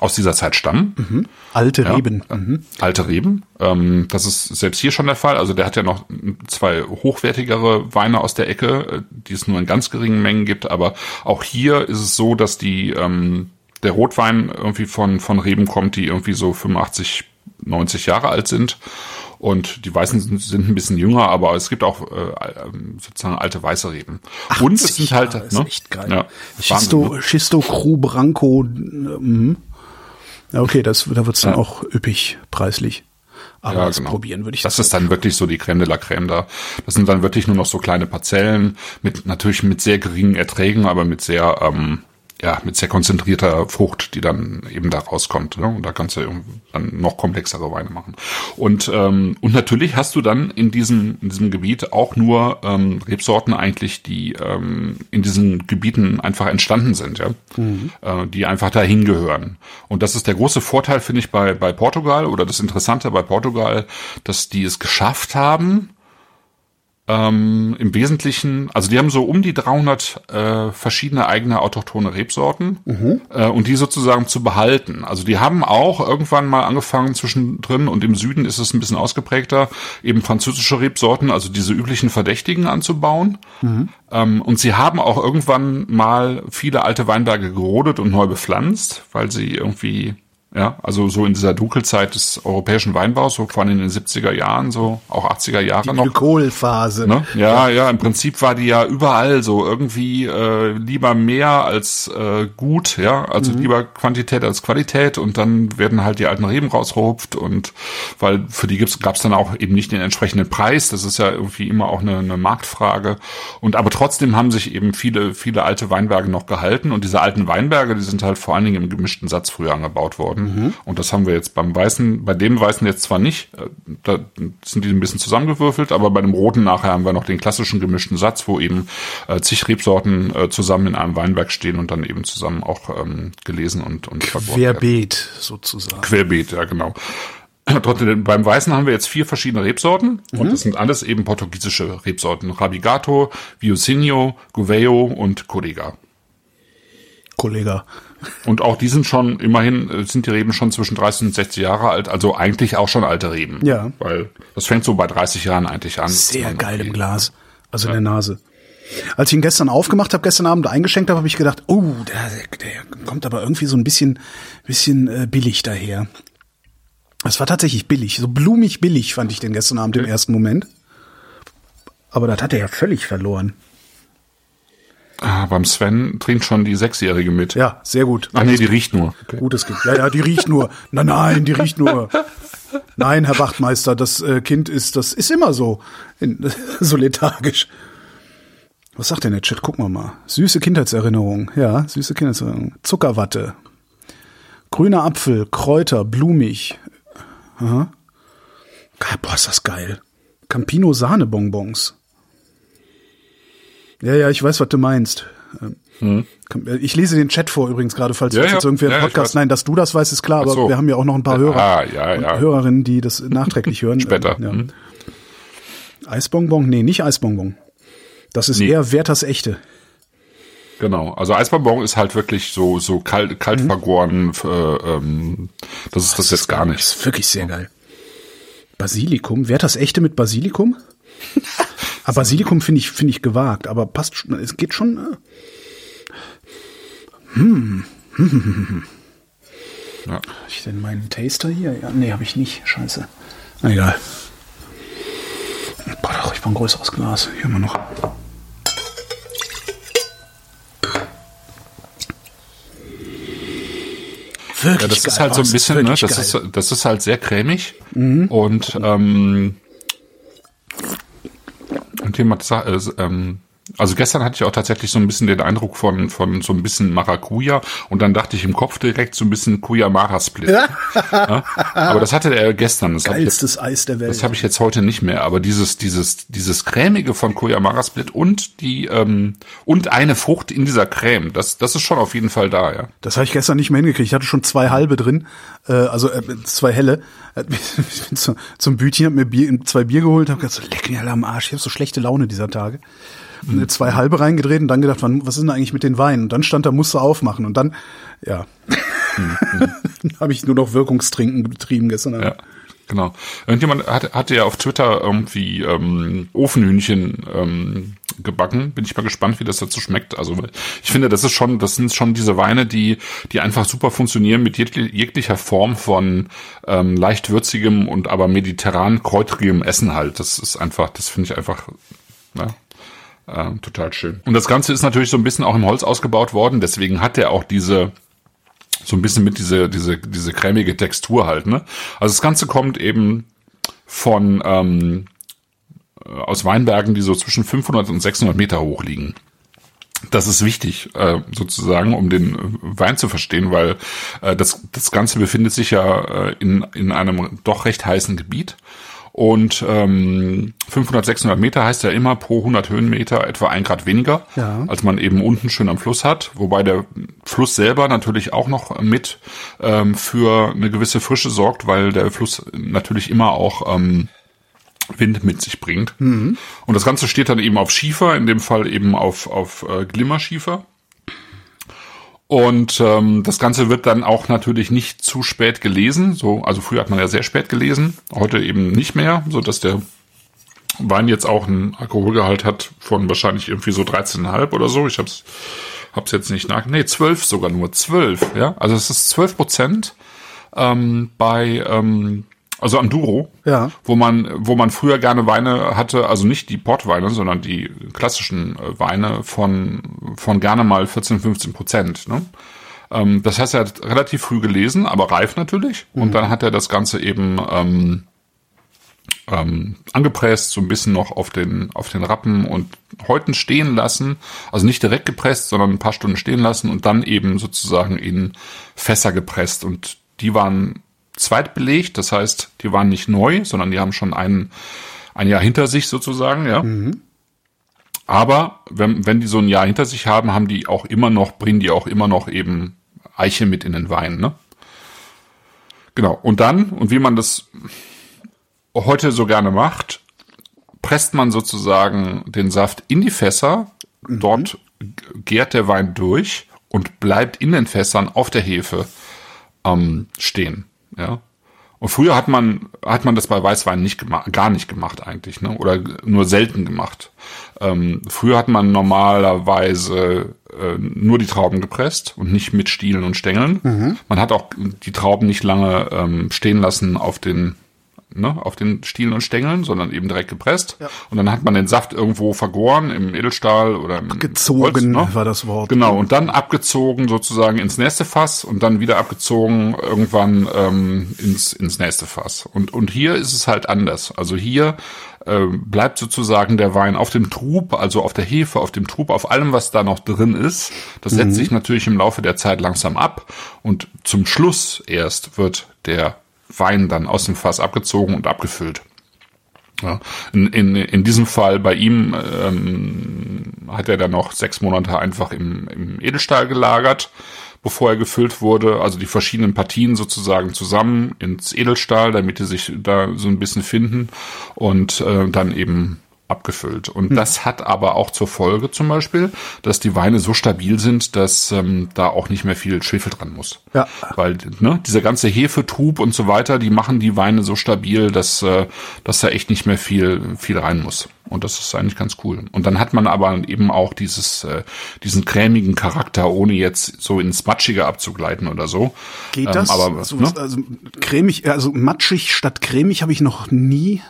aus dieser Zeit stammen. Alte Ja. Reben. Mhm. Alte Reben. Ähm, das ist selbst hier schon der Fall. Also der hat ja noch zwei hochwertigere Weine aus der Ecke, äh, die es nur in ganz geringen Mengen gibt. Aber auch hier ist es so, dass die ähm, der Rotwein irgendwie von von Reben kommt, die irgendwie so 85, 90 Jahre alt sind. Und die Weißen sind, sind ein bisschen jünger, aber es gibt auch äh, ähm, sozusagen alte weiße Reben. Und es sind halt, Jahre, ist ne? echt geil. Ja, Schisto, Wahnsinn, ne? Schisto Cru Branco. Mhm. Ja, okay, das, da wird's dann auch üppig preislich. Aber Ja, das genau. probieren würde ich Das ist dann wirklich so die Crème de la Crème da. Das sind dann wirklich nur noch so kleine Parzellen mit natürlich mit sehr geringen Erträgen, aber mit sehr ähm, ja mit sehr konzentrierter Frucht, die dann eben da rauskommt. Ne? Und da kannst du dann noch komplexere Weine machen. Und ähm, und natürlich hast du dann in diesem in diesem Gebiet auch nur ähm, Rebsorten eigentlich, die ähm, in diesen Gebieten einfach entstanden sind, ja, äh, die einfach dahin gehören. Und das ist der große Vorteil, finde ich, bei bei Portugal oder das Interessante bei Portugal, dass die es geschafft haben, ähm, im Wesentlichen, also die haben so um die 300 äh, verschiedene eigene autochthone Rebsorten äh, und die sozusagen zu behalten. Also die haben auch irgendwann mal angefangen zwischendrin und im Süden ist es ein bisschen ausgeprägter, eben französische Rebsorten, also diese üblichen Verdächtigen anzubauen. Ähm, und sie haben auch irgendwann mal viele alte Weinberge gerodet und neu bepflanzt, weil sie irgendwie ja, also so in dieser Dunkelzeit des europäischen Weinbaus, so vor allem in den 70er Jahren, so auch 80er Jahre noch. Kohlphase. Ne? Ja, ja, im Prinzip war die ja überall so irgendwie äh, lieber mehr als äh, gut, ja, also lieber Quantität als Qualität und dann werden halt die alten Reben rausgerupft und weil für die gibt's gab's dann auch eben nicht den entsprechenden Preis, das ist ja irgendwie immer auch eine, eine Marktfrage und aber trotzdem haben sich eben viele viele alte Weinberge noch gehalten und diese alten Weinberge, die sind halt vor allen Dingen im gemischten Satz früher angebaut worden und das haben wir jetzt beim Weißen, bei dem Weißen jetzt zwar nicht, äh, da sind die ein bisschen zusammengewürfelt, aber bei dem Roten nachher haben wir noch den klassischen gemischten Satz, wo eben äh, zig Rebsorten äh, zusammen in einem Weinberg stehen und dann eben zusammen auch ähm, gelesen und, und werden. Querbeet sozusagen. Querbeet, ja genau. Trotzdem, beim Weißen haben wir jetzt vier verschiedene Rebsorten und das sind alles eben portugiesische Rebsorten. Rabigato, Viosinho, Gouveio und Codiga. Kollege. Und auch die sind schon, immerhin äh, sind die Reben schon zwischen 30 und 60 Jahre alt, also eigentlich auch schon alte Reben. Ja. Weil das fängt so bei 30 Jahren eigentlich an. Sehr geil im Glas. Also in der Nase. Als ich ihn gestern aufgemacht habe, gestern Abend eingeschenkt habe, habe ich gedacht, oh, der, der kommt aber irgendwie so ein bisschen, bisschen äh, billig daher. Es war tatsächlich billig, so blumig billig fand ich den gestern Abend im ersten Moment. Aber das hat er ja völlig verloren. Ah, beim Sven trinkt schon die Sechsjährige mit. Ja, sehr gut. Ach nee, die riecht nur. Okay. Gutes Kind. Ja, ja, die riecht nur. Nein, nein, die riecht nur. Nein, Herr Wachtmeister, das äh, Kind ist, das ist immer so, in, so lethargisch. Was sagt denn der Chat? Gucken wir mal. Süße Kindheitserinnerung. Ja, süße Kindheitserinnerung. Zuckerwatte. Grüner Apfel, Kräuter, blumig. Aha. Boah, ist das geil. Campino Sahnebonbons. Ja, ja, ich weiß, was du meinst. Ähm, Ich lese den Chat vor übrigens gerade, falls Hm. Ja, du jetzt ja. irgendwie einen Ja, Podcast, nein, dass du das weißt, ist klar, aber so. wir haben ja auch noch ein paar Hörer Ah, ja, und ja. Hörerinnen, die das nachträglich hören. Später. Ähm, Ja. Hm. Eisbonbon? Nee, nicht Eisbonbon. Das ist Nee. eher Werthers echte. Genau. Also Eisbonbon ist halt wirklich so so kalt kalt vergoren. Äh, ähm, das ist das, jetzt gar Das nicht. ist wirklich sehr geil. Basilikum? Werthers echte mit Basilikum? aber Basilikum finde ich, finde ich gewagt, aber passt schon, es geht schon. äh. Hm. Ja. Hab ich denn meinen Taster hier? Ja, nee, habe ich nicht. Scheiße. Na egal. Boah, doch, ich brauche ein größeres Glas. Hier haben wir noch. Wirklich Ja, das geil. ist halt so ein bisschen, ne, das geil. Mhm. ist, das ist halt sehr cremig und ähm, sagt, äh, ähm, also gestern hatte ich auch tatsächlich so ein bisschen den Eindruck von von so ein bisschen Maracuja und dann dachte ich im Kopf direkt so ein bisschen Kuyamara Split. ja? Aber das hatte er gestern. Das hab ich jetzt- Geilstes Eis der Welt. das habe ich jetzt heute nicht mehr, aber dieses, dieses, dieses cremige von Kuyamara Split und die, ähm, und eine Frucht in dieser Creme, das, das ist schon auf jeden Fall da, ja. Das habe ich gestern nicht mehr hingekriegt. Ich hatte schon zwei halbe drin, äh, also äh, zwei helle. Ich bin zu, zum Bütchen, hab mir Bier, zwei Bier geholt, habe gedacht, so, leck mir alle am Arsch. Ich habe so schlechte Laune dieser Tage. Mhm. Zwei halbe reingedreht und dann gedacht, was ist denn eigentlich mit den Weinen? Und dann stand da, musste aufmachen. Und dann, ja, dann habe ich nur noch Wirkungstrinken betrieben gestern. Abend. Ja, genau. Irgendjemand hat, hatte ja auf Twitter irgendwie ähm, Ofenhühnchen ähm, gebacken. Bin ich mal gespannt, wie das dazu schmeckt. Also ich finde, das ist schon, das sind schon diese Weine, die, die einfach super funktionieren mit jegli- jeglicher Form von ähm, leicht würzigem und aber mediterran kräutrigem Essen halt. Das ist einfach, das finde ich einfach, ja, äh, total schön. Und das Ganze ist natürlich so ein bisschen auch im Holz ausgebaut worden, deswegen hat er auch diese so ein bisschen mit diese, diese, diese cremige Textur halt, ne? Also das Ganze kommt eben von, ähm, aus Weinbergen, die so zwischen 500 und 600 Meter hoch liegen. Das ist wichtig, äh, sozusagen, um den äh, Wein zu verstehen, weil äh, das, das Ganze befindet sich ja äh, in, in einem doch recht heißen Gebiet. Und ähm, 500, 600 Meter heißt ja immer pro 100 Höhenmeter etwa ein Grad weniger, Ja. als man eben unten schön am Fluss hat. Wobei der Fluss selber natürlich auch noch mit ähm, für eine gewisse Frische sorgt, weil der Fluss natürlich immer auch ähm, Wind mit sich bringt. Und das Ganze steht dann eben auf Schiefer, in dem Fall eben auf, auf äh, Glimmerschiefer. Und ähm, das Ganze wird dann auch natürlich nicht zu spät gelesen. So, also früher hat man ja sehr spät gelesen, heute eben nicht mehr, so dass der Wein jetzt auch einen Alkoholgehalt hat von wahrscheinlich irgendwie so 13,5 oder so. Ich hab's, hab's jetzt nicht nach. Nee, 12 sogar nur. 12, ja. Also es ist 12 Prozent ähm, bei, ähm, also am Duro, Ja. wo man, wo man früher gerne Weine hatte, also nicht die Portweine, sondern die klassischen äh, Weine von, von gerne mal 14, 15 Prozent. Ne? Ähm, das heißt, er hat relativ früh gelesen, aber reif natürlich. Und dann hat er das Ganze eben ähm, ähm, angepresst, so ein bisschen noch auf den, auf den Rappen und Häuten stehen lassen. Also nicht direkt gepresst, sondern ein paar Stunden stehen lassen und dann eben sozusagen in Fässer gepresst. Und die waren zweitbelegt, das heißt, die waren nicht neu, sondern die haben schon ein, ein Jahr hinter sich sozusagen, ja. Aber wenn, wenn die so ein Jahr hinter sich haben, haben die auch immer noch, bringen die auch immer noch eben Eiche mit in den Wein, ne? Genau. Und dann, und wie man das heute so gerne macht, presst man sozusagen den Saft in die Fässer, dort gärt der Wein durch und bleibt in den Fässern auf der Hefe ähm, stehen. Ja. Und früher hat man, hat man das bei Weißwein nicht gemacht, gar nicht gemacht eigentlich, ne? Oder nur selten gemacht. Ähm, früher hat man normalerweise äh, nur die Trauben gepresst und nicht mit Stielen und Stängeln. Man hat auch die Trauben nicht lange ähm, stehen lassen auf den ne, auf den Stielen und Stängeln, sondern eben direkt gepresst. Und dann hat man den Saft irgendwo vergoren im Edelstahl oder im Gezogen Holz, ne? war das Wort. Genau, und dann abgezogen sozusagen ins nächste Fass und dann wieder abgezogen irgendwann ähm, ins, ins nächste Fass. Und, und hier ist es halt anders. Also hier äh, bleibt sozusagen der Wein auf dem Trub, also auf der Hefe, auf dem Trub, auf allem, was da noch drin ist. Das setzt sich natürlich im Laufe der Zeit langsam ab und zum Schluss erst wird der Wein dann aus dem Fass abgezogen und abgefüllt. Ja, in, in, in diesem Fall bei ihm ähm, hat er dann noch sechs Monate einfach im, im Edelstahl gelagert, bevor er gefüllt wurde. Also die verschiedenen Partien sozusagen zusammen ins Edelstahl, damit die sich da so ein bisschen finden und äh, dann eben abgefüllt. Und das hat aber auch zur Folge zum Beispiel, dass die Weine so stabil sind, dass ähm, da auch nicht mehr viel Schwefel dran muss. Ja. Weil ne, dieser ganze Hefetrub und so weiter, die machen die Weine so stabil, dass, äh, dass da echt nicht mehr viel, viel rein muss. Und das ist eigentlich ganz cool. Und dann hat man aber eben auch dieses, äh, diesen cremigen Charakter, ohne jetzt so ins Matschige abzugleiten oder so. Geht Ähm, das? aber, so, ne? Also cremig, also matschig statt cremig habe ich noch nie,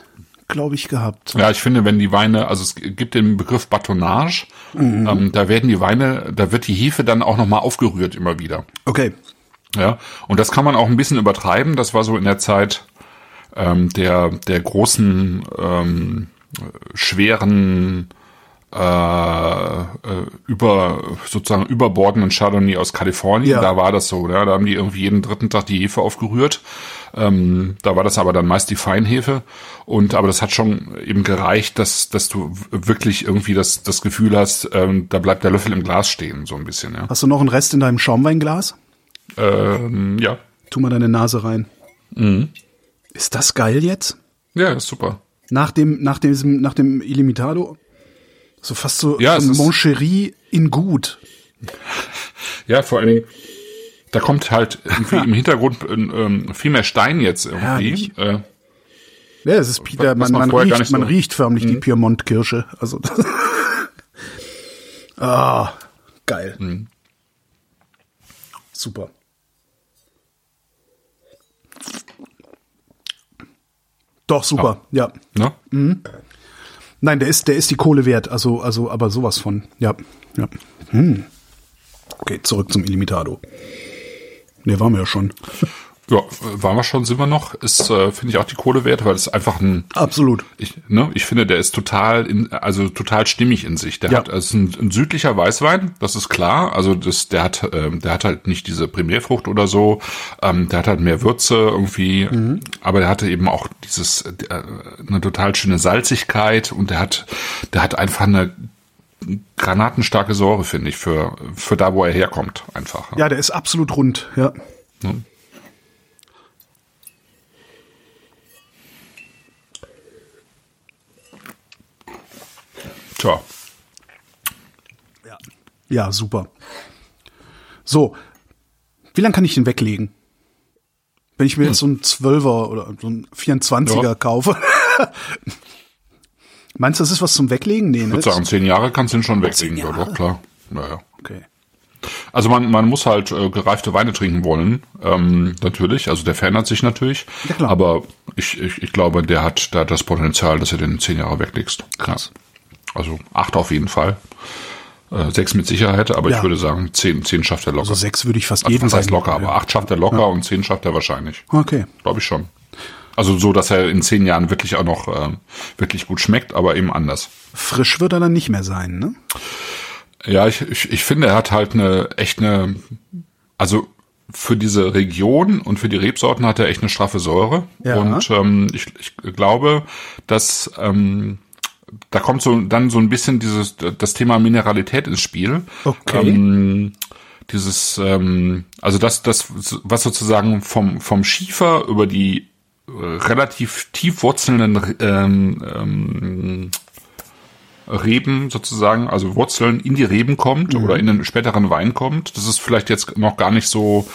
glaube ich, gehabt. Ja, ich finde, wenn die Weine, also es gibt den Begriff Batonnage, Mhm. ähm, da werden die Weine, da wird die Hefe dann auch nochmal aufgerührt immer wieder. Okay. Ja, und das kann man auch ein bisschen übertreiben. Das war so in der Zeit ähm, der der großen ähm, schweren äh, äh, über sozusagen überbordenden Chardonnay aus Kalifornien. Ja. Da war das so. Ja, da haben die irgendwie jeden dritten Tag die Hefe aufgerührt. Ähm, da war das aber dann meist die Feinhefe. Und aber das hat schon eben gereicht, dass dass du wirklich irgendwie das das Gefühl hast, ähm, da bleibt der Löffel im Glas stehen so ein bisschen. Ja, Hast du noch einen Rest in deinem Schaumweinglas? ähm, ja. Tu mal deine Nase rein. Mhm. Ist das geil jetzt? Ja, ist super. Nach dem, nach diesem, nach dem Illimitado? So fast so, Ja, so Moncherie in gut. Ja, vor allen Dingen, da kommt halt irgendwie im Hintergrund ähm, viel mehr Stein jetzt irgendwie. Herrlich. Äh, Ja, es ist Peter, man, man man, riecht, man so- Mhm. riecht förmlich die Piemont-Kirsche. Also, das- ah, geil. Mhm. Super. Doch, super, ja. ne? Nein, der ist, der ist die Kohle wert, also, also, aber sowas von, ja, ja. Hm. Okay, zurück zum Illimitado. Nee, waren wir ja schon. Ja, waren wir schon, sind wir noch. Ist, äh, finde ich, auch die Kohle wert, weil es einfach ein, Absolut. ich, ne, ich finde, der ist total, in, also total stimmig in sich. Der Ja. hat, ist ein, ein südlicher Weißwein, das ist klar. Also das, der hat, ähm, der hat halt nicht diese Primärfrucht oder so. Ähm, der hat halt mehr Würze irgendwie, aber der hatte eben auch dieses, äh, eine total schöne Salzigkeit und der hat, der hat einfach eine granatenstarke Säure, finde ich, für, für da, wo er herkommt, einfach. Ja, der ist absolut rund, ja. Tja. Ja, super. So. Wie lange kann ich den weglegen? Wenn ich mir jetzt so einen 12er oder so einen 24er Ja. kaufe. Meinst du, das ist was zum Weglegen? Nee, Ich ne? würde sagen, zehn Jahre kannst du ihn schon weglegen, ja, doch, klar. Naja. Okay. Also man, man muss halt äh, gereifte Weine trinken wollen, ähm, natürlich. Also der verändert sich natürlich. Ja, klar. Aber ich, ich, ich glaube, der hat, hat das Potenzial, dass er den zehn Jahre weglegst. Krass. Also acht auf jeden Fall. Äh, sechs mit Sicherheit, aber Ja. ich würde sagen, zehn, zehn schafft er locker. Also sechs würde ich fast also, jeden was heißt Wein- locker, aber ja. acht schafft er locker und zehn schafft er wahrscheinlich. Okay. Glaube ich schon. Also so, dass er in zehn Jahren wirklich auch noch ähm, wirklich gut schmeckt, aber eben anders. Frisch wird er dann nicht mehr sein, ne? Ja, ich, ich, ich finde, er hat halt eine echt eine, also für diese Region und für die Rebsorten hat er echt eine straffe Säure. Ja. Und ähm, ich, ich glaube, dass ähm, da kommt so dann so ein bisschen dieses das Thema Mineralität ins Spiel. Okay. Ähm, dieses, ähm, also das, das, was sozusagen vom vom Schiefer über die äh, relativ tief wurzelnden ähm, ähm, Reben sozusagen, also Wurzeln in die Reben kommt oder in den späteren Wein kommt. Das ist vielleicht jetzt noch gar nicht so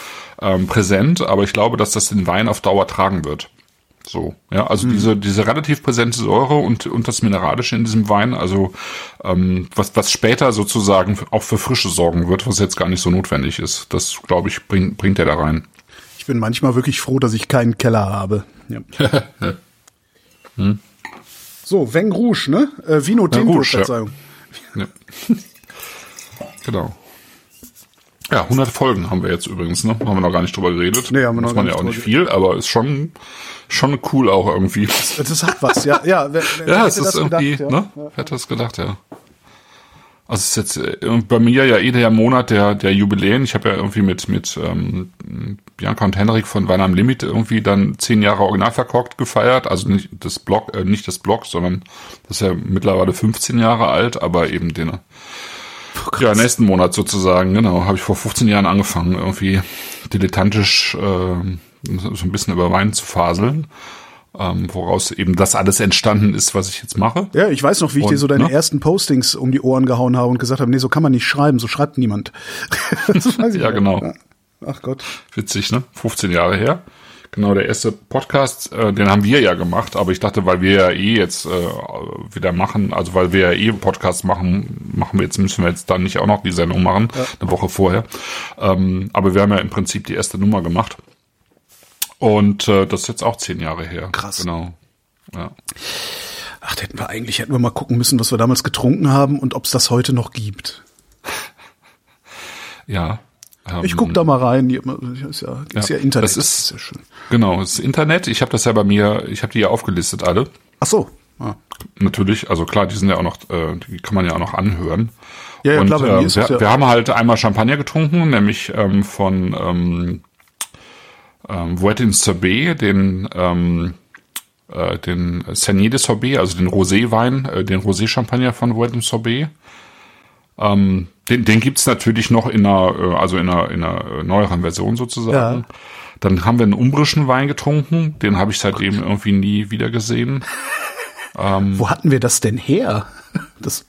ähm, präsent, aber ich glaube, dass das den Wein auf Dauer tragen wird. So, ja, also diese diese relativ präsente Säure und und das mineralische in diesem Wein, also ähm, was was später sozusagen auch für Frische sorgen wird, was jetzt gar nicht so notwendig ist. Das glaube ich bringt bringt er da rein. Ich bin manchmal wirklich froh, dass ich keinen Keller habe. Ja. So, Veng Rouge, ne? Äh, Vino Tinto, Rouge, ja. Verzeihung. Ja. genau. Ja, 100 Folgen haben wir jetzt übrigens, ne? Haben wir noch gar nicht drüber geredet. Nee, haben wir noch Muss man ja auch nicht viel, aber ist schon, schon cool auch irgendwie. Das hat was, ja. Ja, wer, wer ja, es ist das irgendwie, gedacht, ja? ne? Wer hätte das gedacht, ja. Also es ist jetzt äh, bei mir ja eh der Monat der, der Jubiläen. Ich habe ja irgendwie mit, mit ähm, Bianca und Henrik von Wein am Limit irgendwie dann zehn Jahre original verkorkt gefeiert. Also nicht das Blog, äh, nicht das Blog, sondern das ist ja mittlerweile 15 Jahre alt, aber eben den ja, nächsten Monat sozusagen, genau, habe ich vor 15 Jahren angefangen, irgendwie dilettantisch äh, so ein bisschen über Wein zu faseln, ähm, woraus eben das alles entstanden ist, was ich jetzt mache. Ja, ich weiß noch, wie ich Und, dir so deine ne? ersten Postings um die Ohren gehauen habe und gesagt habe, nee, so kann man nicht schreiben, so schreibt niemand. Ja, genau. Ach Gott. Witzig, ne? 15 Jahre her. Genau, der erste Podcast, äh, den haben wir ja gemacht, aber ich dachte, weil wir ja eh jetzt äh, wieder machen, also weil wir ja eh Podcast machen, machen wir jetzt, müssen wir jetzt dann nicht auch noch die Sendung machen, eine Woche vorher. Ähm, aber wir haben ja im Prinzip die erste Nummer gemacht. Und äh, das ist jetzt auch zehn Jahre her. Krass. Genau. Ja. Ach, da hätten wir eigentlich, hätten wir mal gucken müssen, was wir damals getrunken haben und ob es das heute noch gibt. Ja. Ähm, Ich guck da mal rein. Ist ja, ist ja, Ja, Internet. das ist- ja schön. Genau, das Internet. Ich habe das ja bei mir, ich habe die ja aufgelistet alle. Ach so. Ah. Natürlich, also klar, die sind ja auch noch, äh, die kann man ja auch noch anhören. Ja, ja, und klar, bei mir ähm, ist wir, ja- wir haben halt einmal Champagner getrunken, nämlich ähm, von ähm, ähm, Voitin Sorbet, den ähm, äh, den Sanier de Sorbet, also den Rosé-Wein, äh, den Rosé-Champagner von Voitin Sorbet. Ähm, den, den gibt's natürlich noch in einer, äh, also in einer, in einer äh, neueren Version sozusagen. Ja. Dann haben wir einen umbrischen Wein getrunken, den habe ich seitdem irgendwie nie wieder gesehen. Wo hatten wir das denn her? Das,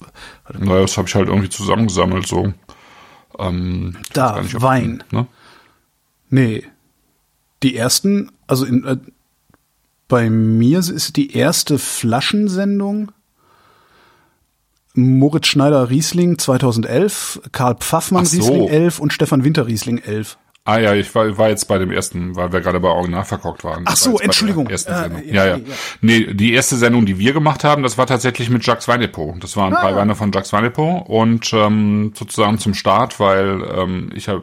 Naja, das habe ich halt irgendwie zusammengesammelt, so. Ähm, da, nicht, Wein. Ne? Nee. Die ersten, also in, äh, bei mir ist die erste Flaschensendung Moritz Schneider Riesling 2011, Karl Pfaffmann so. Riesling 11 und Stefan Winter Riesling 11. Ah ja, ich war, war jetzt bei dem ersten, weil wir gerade bei Original verkauft waren. Ach so, war Entschuldigung. Ersten Äh, Sendung. ja, Ja, ja. ja. Nee, die erste Sendung, die wir gemacht haben, das war tatsächlich mit Jacques Weinepo. Das waren Ah. drei Weine von Jacques Weinepo und ähm, sozusagen zum Start, weil ähm, ich ja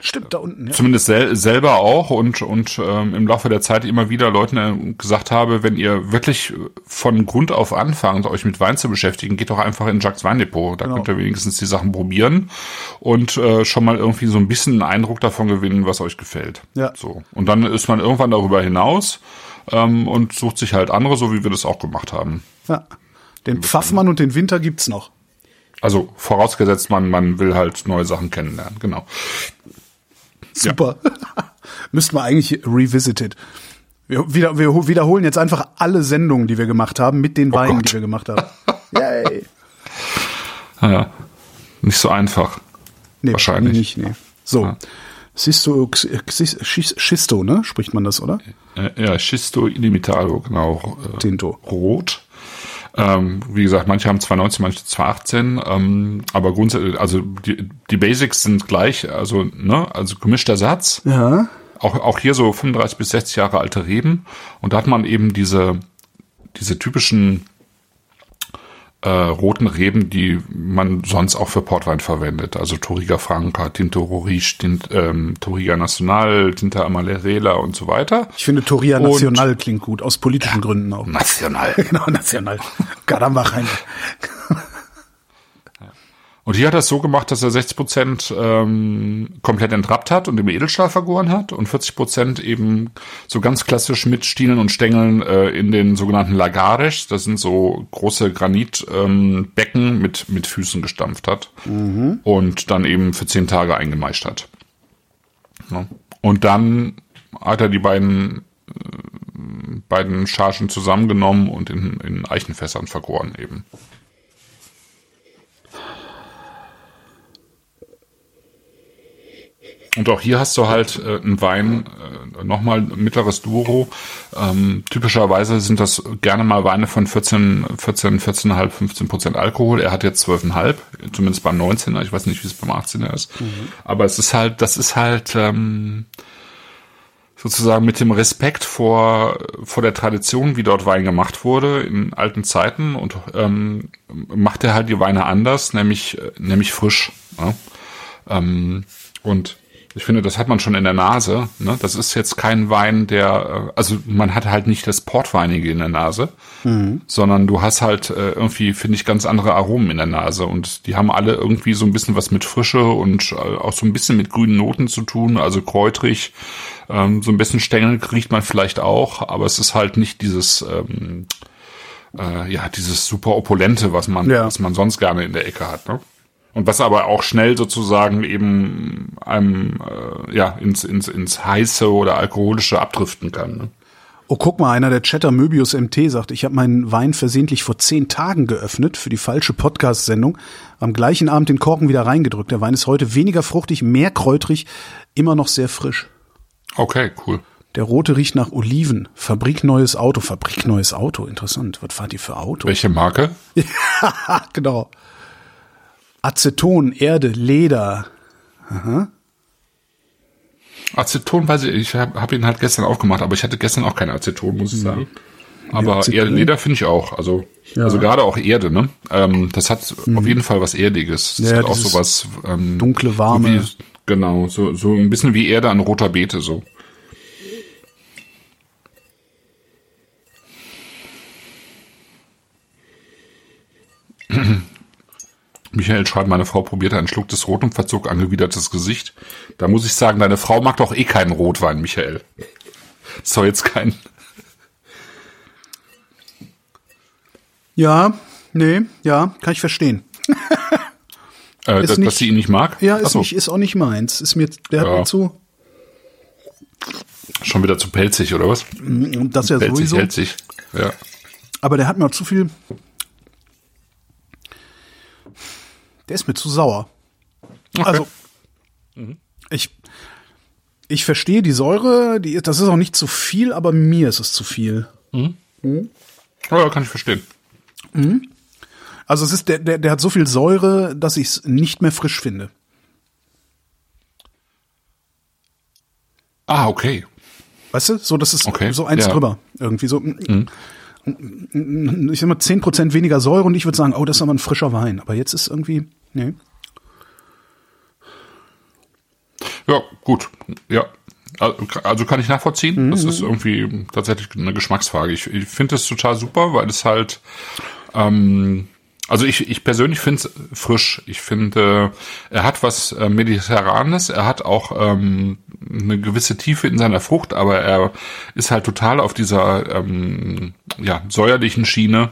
Stimmt, da unten, ja. zumindest sel selber auch und und ähm, im Laufe der Zeit immer wieder Leuten äh, gesagt habe, wenn ihr wirklich von Grund auf anfangt, euch mit Wein zu beschäftigen, geht doch einfach in Jacques Weindepot. Da Genau. könnt ihr wenigstens die Sachen probieren und äh, schon mal irgendwie so ein bisschen einen Eindruck davon gewinnen, was euch gefällt. Ja. So und dann ist man irgendwann darüber hinaus ähm, und sucht sich halt andere, so wie wir das auch gemacht haben. ja. Den Pfaffmann und den Winter gibt's noch. Also vorausgesetzt, man man will halt neue Sachen kennenlernen. Genau. Super. Müssten wir eigentlich revisited. Wir, wieder, wir wiederholen jetzt einfach alle Sendungen, die wir gemacht haben, mit den Weinen, Gott. die wir gemacht haben. Yay. Ja, nicht so einfach. Nee, Wahrscheinlich. Nicht, nee. So. Ja. Sisto, Schisto, ne? Spricht man das, oder? Äh, ja, Schisto Illimitado, genau. Äh, Tinto. Rot. Ähm, wie gesagt, manche haben 219, manche 218, ähm, aber grundsätzlich, also die, die Basics sind gleich, also, ne, also gemischter Satz. Ja. Auch, auch hier so 35 bis 60 Jahre alte Reben. Und da hat man eben diese, diese typischen äh, roten Reben, die man sonst auch für Portwein verwendet. Also Toriga Franca, Tinto Roriche, Tint, ähm, Toriga Nacional, Tinta Amarela und so weiter. Ich finde Toria Und- Nacional klingt gut, aus politischen Gründen auch. National. Genau, National. Caramba, Jaime. Und hier hat er es so gemacht, dass er 60 Prozent ähm, komplett entrappt hat und im Edelstahl vergoren hat und 40 Prozent eben so ganz klassisch mit Stielen und Stängeln äh, in den sogenannten Lagares, das sind so große Granitbecken ähm, mit mit Füßen gestampft hat und dann eben für zehn Tage eingemeischt hat. Ja. Und dann hat er die beiden äh, beiden Chargen zusammengenommen und in, in Eichenfässern vergoren eben. Und auch hier hast du halt äh, einen Wein, äh, nochmal mittleres Duro. Ähm, typischerweise sind das gerne mal Weine von 14, 14, 14,5, 15 Prozent Alkohol. Er hat jetzt 12,5, zumindest beim 19er. Ich weiß nicht, wie es beim 18er ist. Aber es ist halt, das ist halt ähm, sozusagen mit dem Respekt vor, vor der Tradition, wie dort Wein gemacht wurde in alten Zeiten und ähm, macht er halt die Weine anders, nämlich, äh, nämlich frisch. Ja? Ähm, und ich finde, das hat man schon in der Nase. Ne? Das ist jetzt kein Wein, der, äh, also man hat halt nicht das Portweinige in der Nase, sondern du hast halt äh, irgendwie, finde ich, ganz andere Aromen in der Nase. Und die haben alle irgendwie so ein bisschen was mit Frische und äh, auch so ein bisschen mit grünen Noten zu tun, also kräutrig. Ähm, so ein bisschen Stängel riecht man vielleicht auch, aber es ist halt nicht dieses, ähm, äh, ja, dieses super opulente, was man, Ja. was man sonst gerne in der Ecke hat. Ne? Und was aber auch schnell sozusagen eben einem äh, ja ins, ins, ins heiße oder alkoholische abdriften kann. Ne? Oh, guck mal, einer der Chatter Möbius MT sagt, ich habe meinen Wein versehentlich vor zehn Tagen geöffnet für die falsche Podcast-Sendung. Am gleichen Abend den Korken wieder reingedrückt. Der Wein ist heute weniger fruchtig, mehr kräutrig, immer noch sehr frisch. Okay, cool. Der rote riecht nach Oliven. Fabrik neues Auto. Fabrik neues Auto. Interessant. Was fahrt ihr für Auto? Welche Marke? Ah, genau. Aceton, Erde, Leder. Aceton weiß ich, ich habe hab ihn halt gestern aufgemacht, aber ich hatte gestern auch kein Aceton, muss ich sagen. Aber Aceton? Erde, Leder finde ich auch. Also, Ja. also gerade auch Erde, ne? Ähm, das hat auf jeden Fall was Erdiges. Das Ja, hat auch sowas ähm, dunkle, warme. So wie, genau, so, so ein bisschen wie Erde an roter Beete so. Michael schreibt, meine Frau probierte einen Schluck des Rot und verzog angewidertes Gesicht. Da muss ich sagen, deine Frau mag doch eh keinen Rotwein, Michael. Das soll jetzt kein. Ja, nee, ja, kann ich verstehen. Äh, Ist dass, nicht- dass sie ihn nicht mag? Ja, ist so, nicht, ist auch nicht meins. Ist mir, der hat Ja. mir zu, Schon wieder zu pelzig, oder was? und das ja Pelzig, sowieso. sich. Ja. Aber der hat mir zu viel. Der ist mir zu sauer. Also, ich, ich verstehe die Säure, die, das ist auch nicht zu viel, aber mir ist es zu viel. ja, kann ich verstehen. Also es ist, der, der, der hat so viel Säure, dass ich es nicht mehr frisch finde. Ah, okay. Weißt du? So, das ist Okay, so eins ja. drüber. Irgendwie so. Ich sag mal, 10% weniger Säure und ich würde sagen, oh, das ist aber ein frischer Wein. Aber jetzt ist irgendwie, nee. Ja, gut. Ja. Also kann ich nachvollziehen. Mhm. Das ist irgendwie tatsächlich eine Geschmacksfrage. Ich, ich finde es total super, weil es halt, ähm, also ich, ich persönlich finde es frisch. Ich finde, äh, er hat was äh, Mediterranes, er hat auch ähm, eine gewisse Tiefe in seiner Frucht, aber er ist halt total auf dieser ähm, ja, säuerlichen Schiene.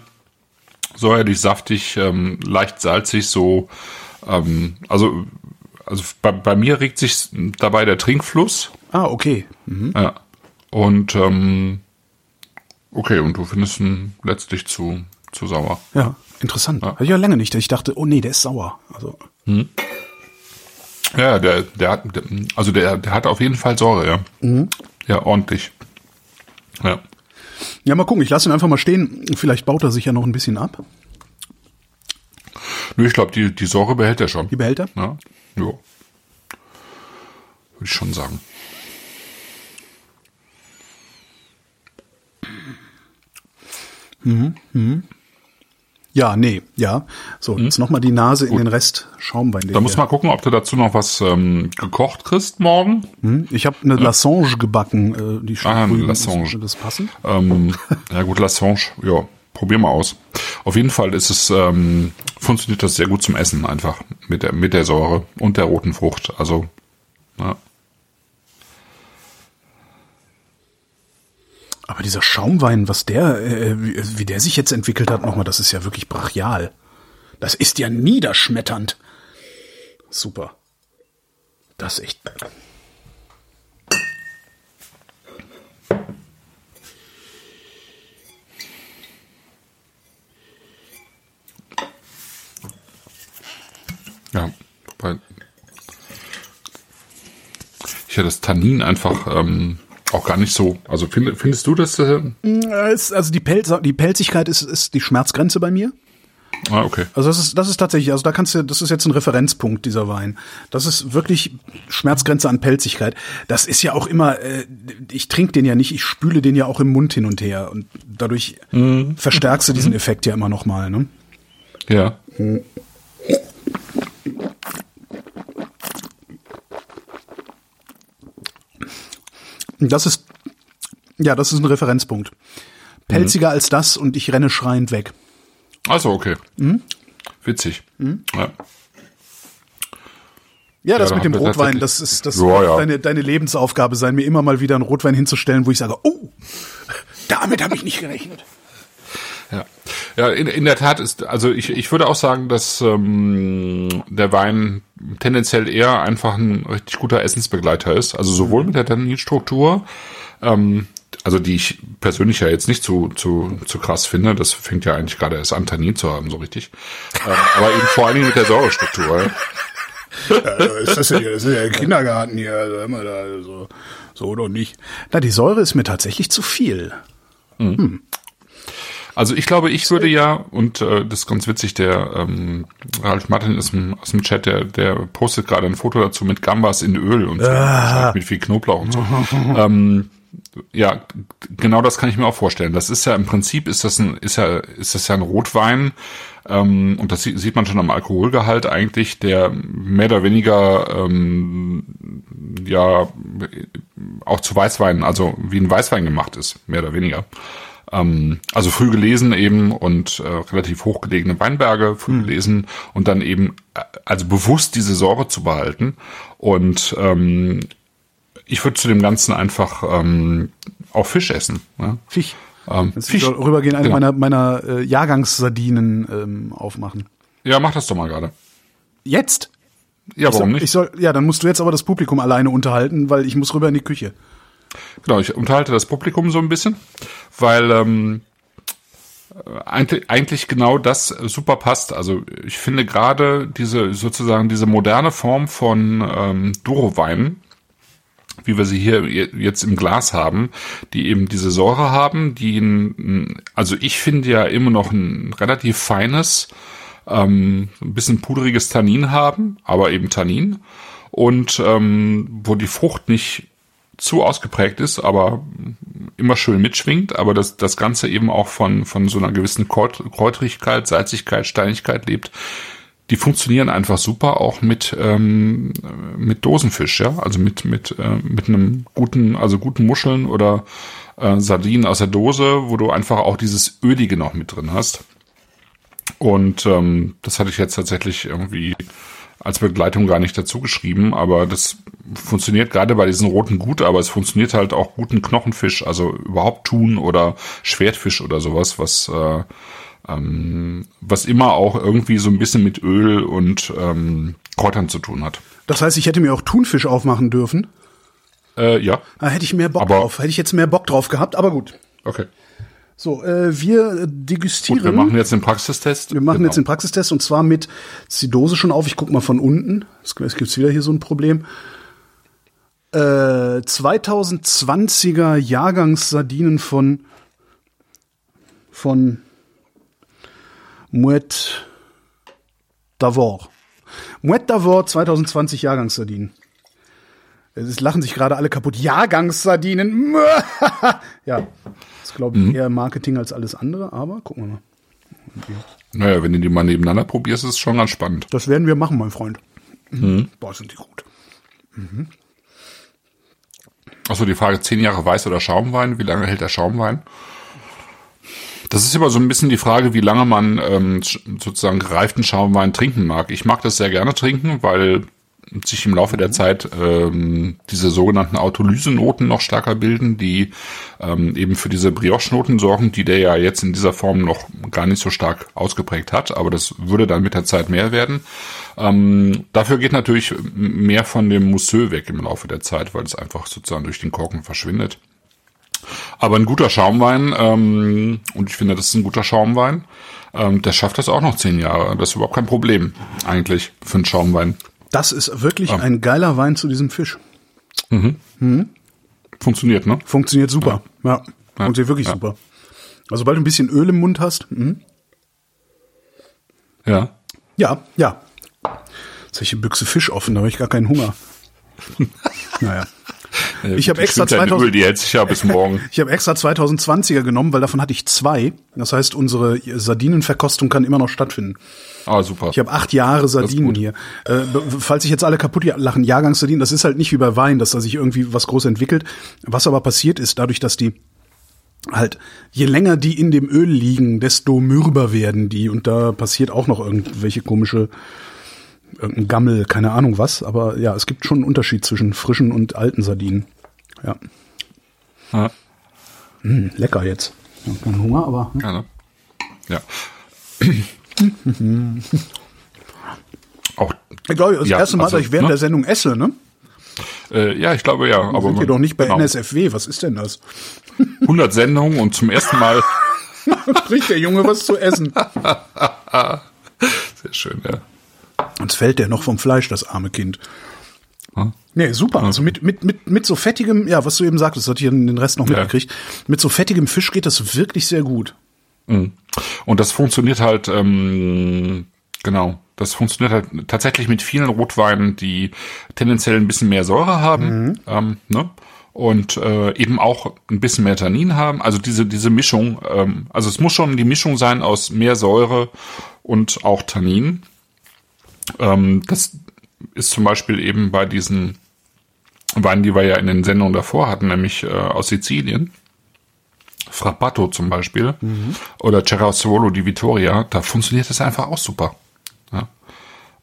Säuerlich, saftig, ähm, leicht salzig, so, ähm, also also bei, bei mir regt sich dabei der Trinkfluss. Ah, okay. Mhm. Ja. Und ähm, okay, und du findest ihn letztlich zu, zu sauer. Ja, interessant. Hatte ich ja lange nicht. Ich dachte, oh nee, der ist sauer. Also, Ja, der, der hat, also der, der hat auf jeden Fall Säure, ja. Ja, ordentlich. Ja. Ja, mal gucken. Ich lasse ihn einfach mal stehen. Vielleicht baut er sich ja noch ein bisschen ab. Nö, ich glaube, die, die Säure behält er schon. Die behält er? Ja. Ja. Würde ich schon sagen. Ja, nee, ja. So, jetzt noch mal die Nase in den Rest Schaumwein. den Da muss man gucken, ob du dazu noch was ähm, gekocht kriegst morgen. Hm, Ich habe eine Lassange gebacken, äh, die Ah, eine. Lassange. Würde das passen? Ähm, ja gut, Lassange, ja, probier mal aus. Auf jeden Fall ist es, ähm, funktioniert das sehr gut zum Essen einfach mit der, mit der Säure und der roten Frucht. Also, ja. Aber dieser Schaumwein, was der, äh, wie, wie der sich jetzt entwickelt hat, nochmal, das ist ja wirklich brachial. Das ist ja niederschmetternd. Super. Das ist echt. Ja, weil ich ja das Tannin einfach ähm, auch gar nicht so. Also find, findest du das? Äh, ist- Also die, Pelz, die Pelzigkeit ist, ist die Schmerzgrenze bei mir. ah, okay. Also das ist, das ist tatsächlich, also da kannst du, das ist jetzt ein Referenzpunkt dieser Wein. Das ist wirklich Schmerzgrenze an Pelzigkeit. Das ist ja auch immer, äh, ich trinke den ja nicht, ich spüle den ja auch im Mund hin und her und dadurch verstärkst du diesen Effekt ja immer noch mal. Ne? Ja. Und Das ist, ja, das ist ein Referenzpunkt. Pelziger als das und ich renne schreiend weg. Also okay. Witzig. Ja. Ja, das Ja, mit dem Rotwein, das ist das Ja, ja. Deine, deine Lebensaufgabe sein, mir immer mal wieder einen Rotwein hinzustellen, wo ich sage, oh, damit habe ich nicht gerechnet. Ja, ja in, in der Tat ist, also ich, ich würde auch sagen, dass ähm, der Wein tendenziell eher einfach ein richtig guter Essensbegleiter ist. Also sowohl mit der Tanninstruktur, ähm, also die ich persönlich ja jetzt nicht zu, zu, zu krass finde, das fängt ja eigentlich gerade erst an, Tannin zu haben, so richtig. Ähm, aber eben vor allen Dingen mit der Säurestruktur. Ja. Also ist das, ja, das ist ja Kindergarten hier, also immer da, so, so doch nicht. Na, die Säure ist mir tatsächlich zu viel. Also ich glaube, ich würde ja, und äh, das ist ganz witzig, der ähm, Ralf Martin ist im, aus dem Chat, der, der postet gerade ein Foto dazu mit Gambas in Öl und so, mit viel Knoblauch und so. ähm, ja, genau das kann ich mir auch vorstellen. Das ist ja im Prinzip ist das ein ist ja ist das ja ein Rotwein ähm, und das sieht, sieht man schon am Alkoholgehalt eigentlich, der mehr oder weniger ähm, ja auch zu Weißwein, also wie ein Weißwein gemacht ist, mehr oder weniger. Ähm, also früh gelesen eben und äh, relativ hochgelegene Weinberge früh gelesen und dann eben äh, also bewusst diese Säure zu behalten und ähm, ich würde zu dem Ganzen einfach ähm, auch Fisch essen. Ne? Fisch. Ähm, Jetzt Fisch. rübergehen, eine Genau. meiner, meiner äh, Jahrgangssardinen ähm, aufmachen. Ja, mach das doch mal gerade. Jetzt? Ja, Ich warum soll, nicht? Ich soll, ja, dann musst du jetzt aber das Publikum alleine unterhalten, weil ich muss rüber in die Küche. Genau, ich unterhalte das Publikum so ein bisschen, weil ähm, äh, eigentlich, eigentlich genau das super passt. Also ich finde gerade diese sozusagen diese moderne Form von ähm, Duro-Weinen, wie wir sie hier je- jetzt im Glas haben, die eben diese Säure haben, die also ich finde ja immer noch ein relativ feines, ähm, ein bisschen pudriges Tannin haben, aber eben Tannin und ähm, wo die Frucht nicht zu ausgeprägt ist, aber immer schön mitschwingt, aber das, das Ganze eben auch von, von so einer gewissen Kräut- Kräutrigkeit, Salzigkeit, Steinigkeit lebt, die funktionieren einfach super auch mit ähm, mit Dosenfisch, ja, also mit mit äh, mit einem guten, also guten Muscheln oder äh, Sardinen aus der Dose, wo du einfach auch dieses ölige noch mit drin hast. Und ähm, das hatte ich jetzt tatsächlich irgendwie als Begleitung gar nicht dazu geschrieben, aber das funktioniert gerade bei diesen roten gut, aber es funktioniert halt auch guten Knochenfisch, also überhaupt Thun oder Schwertfisch oder sowas, was äh, ähm, was immer auch irgendwie so ein bisschen mit Öl und ähm, Kräutern zu tun hat. Das heißt, ich hätte mir auch Thunfisch aufmachen dürfen. Äh, ja. Da hätte ich mehr Bock Aber- drauf. Hätte ich jetzt mehr Bock drauf gehabt, aber gut. Okay. So, äh, wir degustieren. Gut, wir machen jetzt den Praxistest. Wir machen Genau. jetzt den Praxistest und zwar mit ist die Dose schon auf. Ich guck mal von unten. Es es gibt wieder hier so ein Problem. Äh, 2020er Jahrgangssardinen von von Mouette d'Avor. Mouette d'Avor 2020 Jahrgangssardinen. Es lachen sich gerade alle kaputt. Jahrgangssardinen. ja, ist glaube ich eher Marketing als alles andere, aber gucken wir mal. Naja, wenn du die mal nebeneinander probierst, ist es schon ganz spannend. Das werden wir machen, mein Freund. Mhm. Boah, sind die gut. Achso, die Frage, zehn Jahre Weiß oder Schaumwein, wie lange hält der Schaumwein? Das ist immer so ein bisschen die Frage, wie lange man ähm, sozusagen gereiften Schaumwein trinken mag. Ich mag das sehr gerne trinken, weil sich im Laufe der Zeit ähm, diese sogenannten Autolysenoten noch stärker bilden, die ähm, eben für diese Brioche-Noten sorgen, die der ja jetzt in dieser Form noch gar nicht so stark ausgeprägt hat, aber das würde dann mit der Zeit mehr werden. Ähm, dafür geht natürlich mehr von dem Mousseux weg im Laufe der Zeit, weil es einfach sozusagen durch den Korken verschwindet. Aber ein guter Schaumwein, ähm, und ich finde, das ist ein guter Schaumwein, ähm, der schafft das auch noch zehn Jahre. Das ist überhaupt kein Problem, eigentlich, für einen Schaumwein. Das ist wirklich ein geiler Wein zu diesem Fisch. Funktioniert, ne? Funktioniert super. Ja, funktioniert wirklich Ja. super. Also, sobald du ein bisschen Öl im Mund hast. mhm. Ja. Ja, ja. Jetzt habe ich die Büchse Fisch offen, da habe ich gar keinen Hunger. naja. Ich habe extra schwimmt ja in 2000 Öl, die hält sich ja bis morgen. Ich habe extra 2020er genommen, weil davon hatte ich zwei. Das heißt, unsere Sardinenverkostung kann immer noch stattfinden. Ah, super. Ich habe acht Jahre Sardinen hier. Äh, falls sich jetzt alle kaputt lachen, Jahrgangssardinen, das ist halt nicht wie bei Wein, dass da sich irgendwie was groß entwickelt. Was aber passiert ist, dadurch, dass die halt, je länger die in dem Öl liegen, desto mürber werden die. Und da passiert auch noch irgendwelche komische, irgendein Gammel, keine Ahnung was. Aber ja, es gibt schon einen Unterschied zwischen frischen und alten Sardinen. Ja. Ja. Hm, lecker jetzt. Ich hab keinen Hunger, aber. Ja, ne? ja. Auch, Ich glaube, das Ja, erste Mal, also, dass ich während ne? der Sendung esse, ne? äh, ja, ich glaube ja. Aber Sind wir man- doch nicht bei genau. NSFW. Was ist denn das? 100 Sendungen und zum ersten Mal. Kriegt der Junge was zu essen? Sehr schön, ja. Uns fällt der noch vom Fleisch, das arme Kind. Hm? Nee, super. Also mit, mit, mit, mit so fettigem, ja, was du eben sagtest, das hat ich den Rest noch Ja. mitgekriegt. Mit so fettigem Fisch geht das wirklich sehr gut. Und das funktioniert halt, ähm, genau, das funktioniert halt tatsächlich mit vielen Rotweinen, die tendenziell ein bisschen mehr Säure haben, ähm, ne? Und äh, eben auch ein bisschen mehr Tannin haben. Also diese, diese Mischung, ähm, also es muss schon die Mischung sein aus mehr Säure und auch Tannin. Ähm, das ist zum Beispiel eben bei diesen Weinen, die wir ja in den Sendungen davor hatten, nämlich äh, aus Sizilien. Frappato zum Beispiel oder Cerasuolo di Vittoria, da funktioniert das einfach auch super. Ja.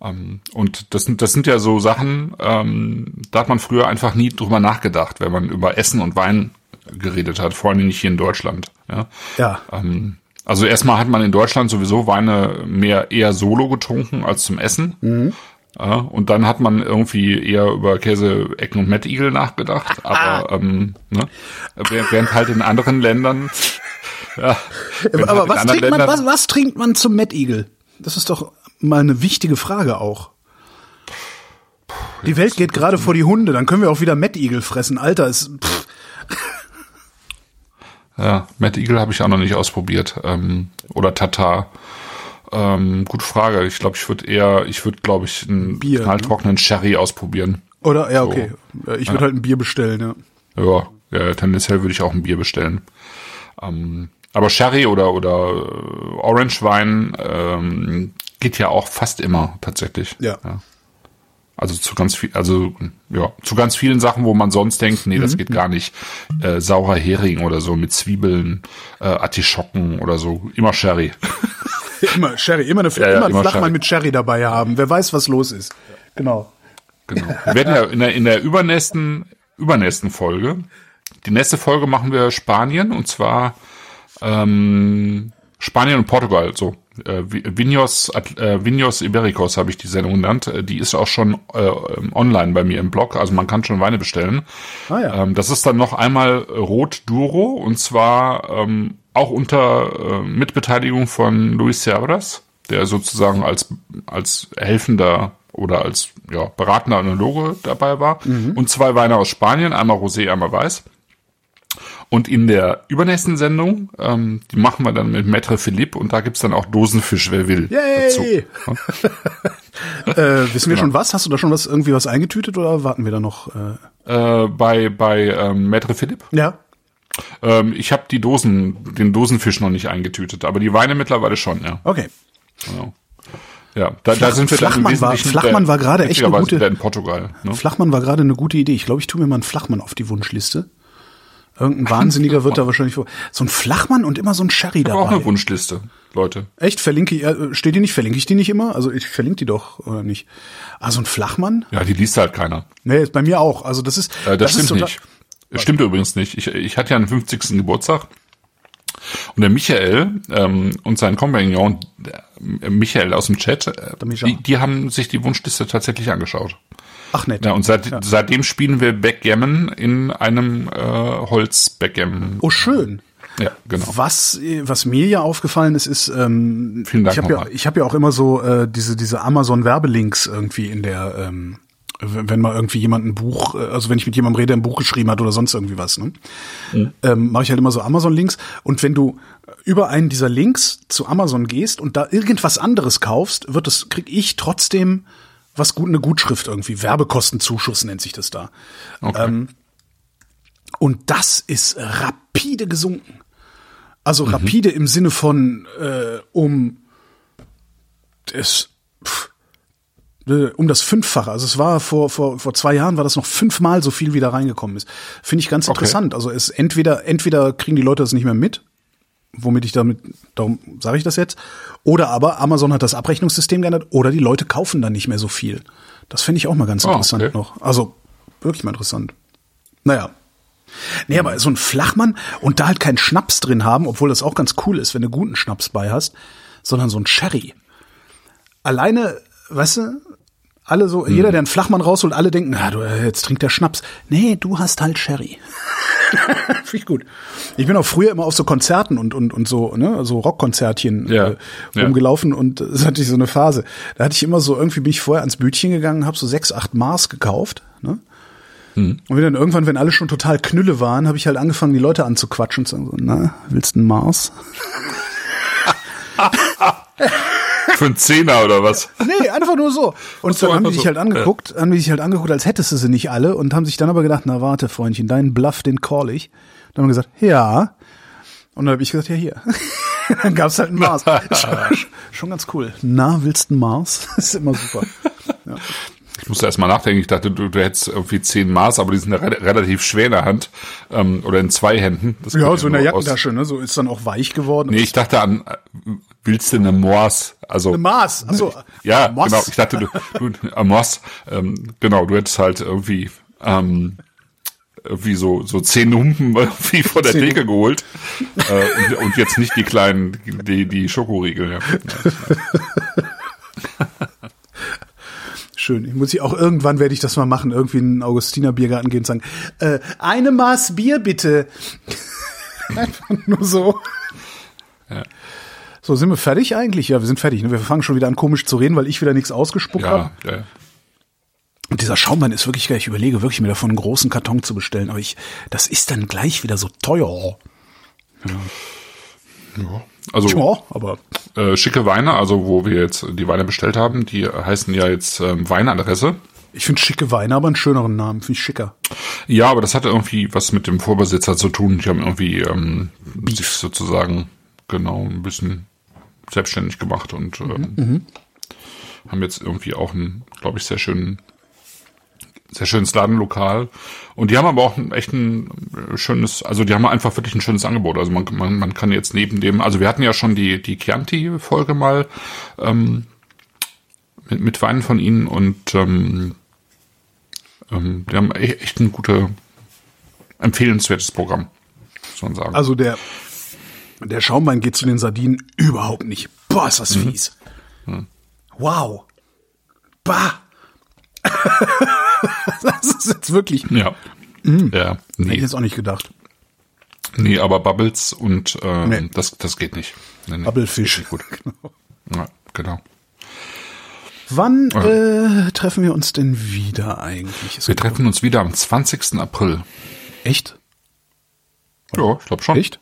Ähm, und das sind, das sind ja so Sachen, ähm, da hat man früher einfach nie drüber nachgedacht, wenn man über Essen und Wein geredet hat, vor allem nicht hier in Deutschland. Ja. Ja. Ähm, also erstmal hat man in Deutschland sowieso Weine mehr eher solo getrunken als zum Essen. Ja, und dann hat man irgendwie eher über Käse, Ecken und Mettigel nachgedacht. Aber ähm, ne, während halt in anderen Ländern. Ja, Aber halt was trinkt, man, Ländern- was, was trinkt man zum Mettigel? Das ist doch mal eine wichtige Frage auch. Die Welt geht gerade vor die Hunde, dann können wir auch wieder Mettigel fressen. Alter, ist, pff, Ja, Mad Eagle habe ich auch noch nicht ausprobiert. Ähm, oder Tatar. Ähm, gute Frage. Ich glaube, ich würde eher, ich würde, glaube ich, einen Bier, ne? knalltrockenen Sherry ausprobieren. oder? Ja, okay. Ich würde halt ein Bier bestellen, ja. Ja, ja tendenziell würde ich auch ein Bier bestellen. Ähm, aber Sherry oder oder äh, Orange Wein ähm, geht ja auch fast immer tatsächlich. Ja. Also zu ganz viel, also ja, zu ganz vielen Sachen, wo man sonst denkt, nee, das geht gar nicht. Äh, saurer Hering oder so mit Zwiebeln, äh, Artischocken oder so, immer Sherry. Immer Sherry, immer, eine, Ja, ja, immer immer Flachmann Sherry. mit Sherry dabei haben. Wer weiß, was los ist. Genau. Genau. Wir werden ja in der, in der übernächsten, übernächsten Folge, die nächste Folge machen wir Spanien und zwar ähm, Spanien und Portugal, so. Äh, Vi- Vinos, äh, Vinos Ibericos habe ich die Sendung genannt. Äh, Die ist auch schon äh, online bei mir im Blog, also man kann schon Weine bestellen. Ah ja. Ähm, das ist dann noch einmal Rot Duro und zwar ähm, auch unter äh, Mitbeteiligung von Luis Cervras, der sozusagen als, als helfender oder als ja, beratender Analoge dabei war. Und zwei Weine aus Spanien, einmal Rosé, einmal Weiß. Und in der übernächsten Sendung, ähm, die machen wir dann mit Maître Philippe und da gibt's dann auch Dosenfisch, wer will. Yay! Dazu. Äh, wissen wir schon was? Hast du da schon was irgendwie was eingetütet oder warten wir da noch? Äh, Äh, bei bei ähm, Maître Philippe. ja. Ähm, ich habe die Dosen, den Dosenfisch noch nicht eingetütet, aber die Weine mittlerweile schon, ja. Okay. Genau. Ja, da, da Flach- sind wir dann im Flachmann war- Wesentlichen Flachmann war gerade echt eine gute- in Portugal. Ne? Flachmann war gerade eine gute Idee. Ich glaube, ich tue mir mal einen Flachmann auf die Wunschliste. Irgendein Wahnsinniger wird da wahrscheinlich vor. So ein Flachmann und immer so ein Sherry habe auch dabei. eine Wunschliste, Leute. Echt? Verlinke ich, äh, steht die nicht? Verlinke ich die nicht immer? Also ich verlinke die doch, oder nicht? Ah, so ein Flachmann? Ja, die liest halt keiner. Nee, ist bei mir auch. Also das ist. Äh, das, ist stimmt total- nicht. Das stimmt übrigens nicht. Ich, ich hatte ja einen 50. Geburtstag. Und der Michael ähm, und sein Kompagnon, äh, Michael aus dem Chat, äh, die, die haben sich die Wunschliste tatsächlich angeschaut. Ach nett. Ja, und seit, seitdem spielen wir Backgammon in einem äh, Holz-Backgammon. Oh, schön. Ja, genau. Was, was mir ja aufgefallen ist, ist, ähm, Vielen Dank ich habe ja, ich hab ja auch immer so äh, diese, diese Amazon-Werbelinks irgendwie in der, ähm, wenn mal irgendwie jemand ein Buch, äh, also wenn ich mit jemandem rede, der ein Buch geschrieben hat oder sonst irgendwie was, ne? Ähm, mache ich halt immer so Amazon-Links. Und wenn du über einen dieser Links zu Amazon gehst und da irgendwas anderes kaufst, wird es, krieg ich trotzdem was gut, eine Gutschrift irgendwie. Werbekostenzuschuss nennt sich das da. Okay. ähm, Und das ist rapide gesunken. Also rapide im Sinne von äh, um das pff, um das Fünffache. Also es war vor, vor, vor zwei Jahren war das noch fünfmal so viel, wie da reingekommen ist. Finde ich ganz Okay. interessant. Also es entweder, entweder kriegen die Leute das nicht mehr mit, womit ich damit, darum sage ich das jetzt, oder aber Amazon hat das Abrechnungssystem geändert oder die Leute kaufen dann nicht mehr so viel. Das finde ich auch mal ganz Ah, interessant okay. noch. Also wirklich mal interessant. Naja. Nee, aber so ein Flachmann und da halt keinen Schnaps drin haben, obwohl das auch ganz cool ist, wenn du guten Schnaps bei hast, sondern so ein Sherry. Alleine, weißt du, alle so, jeder, der einen Flachmann rausholt, alle denken, na, du, äh, jetzt trinkt der Schnaps. Nee, du hast halt Sherry. Finde ich gut. Ich bin auch früher immer auf so Konzerten und, und, und so, ne, so Rockkonzertchen Ja, äh, ja. rumgelaufen und das hatte ich so eine Phase. Da hatte ich immer so, irgendwie bin ich vorher ans Bütchen gegangen, habe so sechs, acht Maß gekauft, ne? Hm. Und dann irgendwann, wenn alle schon total Knülle waren, habe ich halt angefangen, die Leute anzuquatschen und zu sagen so, na, willst du einen Mars? Für einen Zehner oder was? Nee, einfach nur so. Und so, dann haben die sich so. halt angeguckt, haben die sich halt angeguckt, als hättest du sie nicht alle und haben sich dann aber gedacht, na warte, Freundchen, deinen Bluff, den call ich. Dann haben wir gesagt, ja. Und dann habe ich gesagt, ja, hier. dann gab's halt einen Mars. schon, schon ganz cool. Na, willst du einen Mars? Das ist immer super. Ich musste erst mal nachdenken. Ich dachte, du, du hättest irgendwie zehn Maß, aber die sind re relativ schwer in der Hand. Ähm, oder in zwei Händen. Das Ja, so in der Jackentasche, ne? So ist dann auch weich geworden. Nee, ich dachte an, äh, willst du eine Moors? Also, Eine Mars. Also, ja, Moss. genau. Ich dachte, du, du Amos, ähm, genau, du hättest halt irgendwie, ähm, irgendwie so, so zehn Humpen irgendwie vor der Theke geholt. äh, und, und jetzt nicht die kleinen, die, die Schokoriegel. Ja. Schön. Ich muss ich auch irgendwann werde ich das mal machen, irgendwie in einen Augustiner Biergarten gehen und sagen, äh, eine Maß Bier bitte. Einfach nur so. Ja. So, sind wir fertig eigentlich? Ja, wir sind fertig. Ne? Wir fangen schon wieder an komisch zu reden, weil ich wieder nichts ausgespuckt habe. Ja, ja, ja. Und dieser Schaumwein ist wirklich geil. Ich überlege wirklich mir davon einen großen Karton zu bestellen, aber ich, das ist dann gleich wieder so teuer. Also, Ja, aber äh, schicke Weine, also wo wir jetzt die Weine bestellt haben, die heißen ja jetzt ähm, Weinadresse. ich finde schicke Weine aber einen schöneren Namen. Finde ich schicker. Ja, aber das hatte irgendwie was mit dem Vorbesitzer zu tun. Die haben irgendwie ähm, sich sozusagen genau ein bisschen selbstständig gemacht und ähm, haben jetzt irgendwie auch ein, glaube ich, sehr schönen, sehr schönes Ladenlokal. Und die haben aber auch ein echt ein schönes, also die haben einfach wirklich ein schönes Angebot. Also man, man, man kann jetzt neben dem, also wir hatten ja schon die, die Chianti-Folge mal ähm, mit, mit Weinen von ihnen und ähm, ähm, die haben e-, echt ein gute, empfehlenswertes Programm, muss man sagen. Also der, der Schaumwein geht zu den Sardinen überhaupt nicht. Boah, ist das fies. Wow. Bah. das ist jetzt wirklich. ja. Mhm. Ja, Hätte ich nee, jetzt auch nicht gedacht. nee, aber Bubbles und ähm, Nee. das, das geht nicht. Nee, nee, Bubblefish. gut. Ja, genau. Wann äh, treffen wir uns denn wieder eigentlich? Es Wir treffen uns wieder am 20. April. Echt? Ja, ich glaube schon. Echt?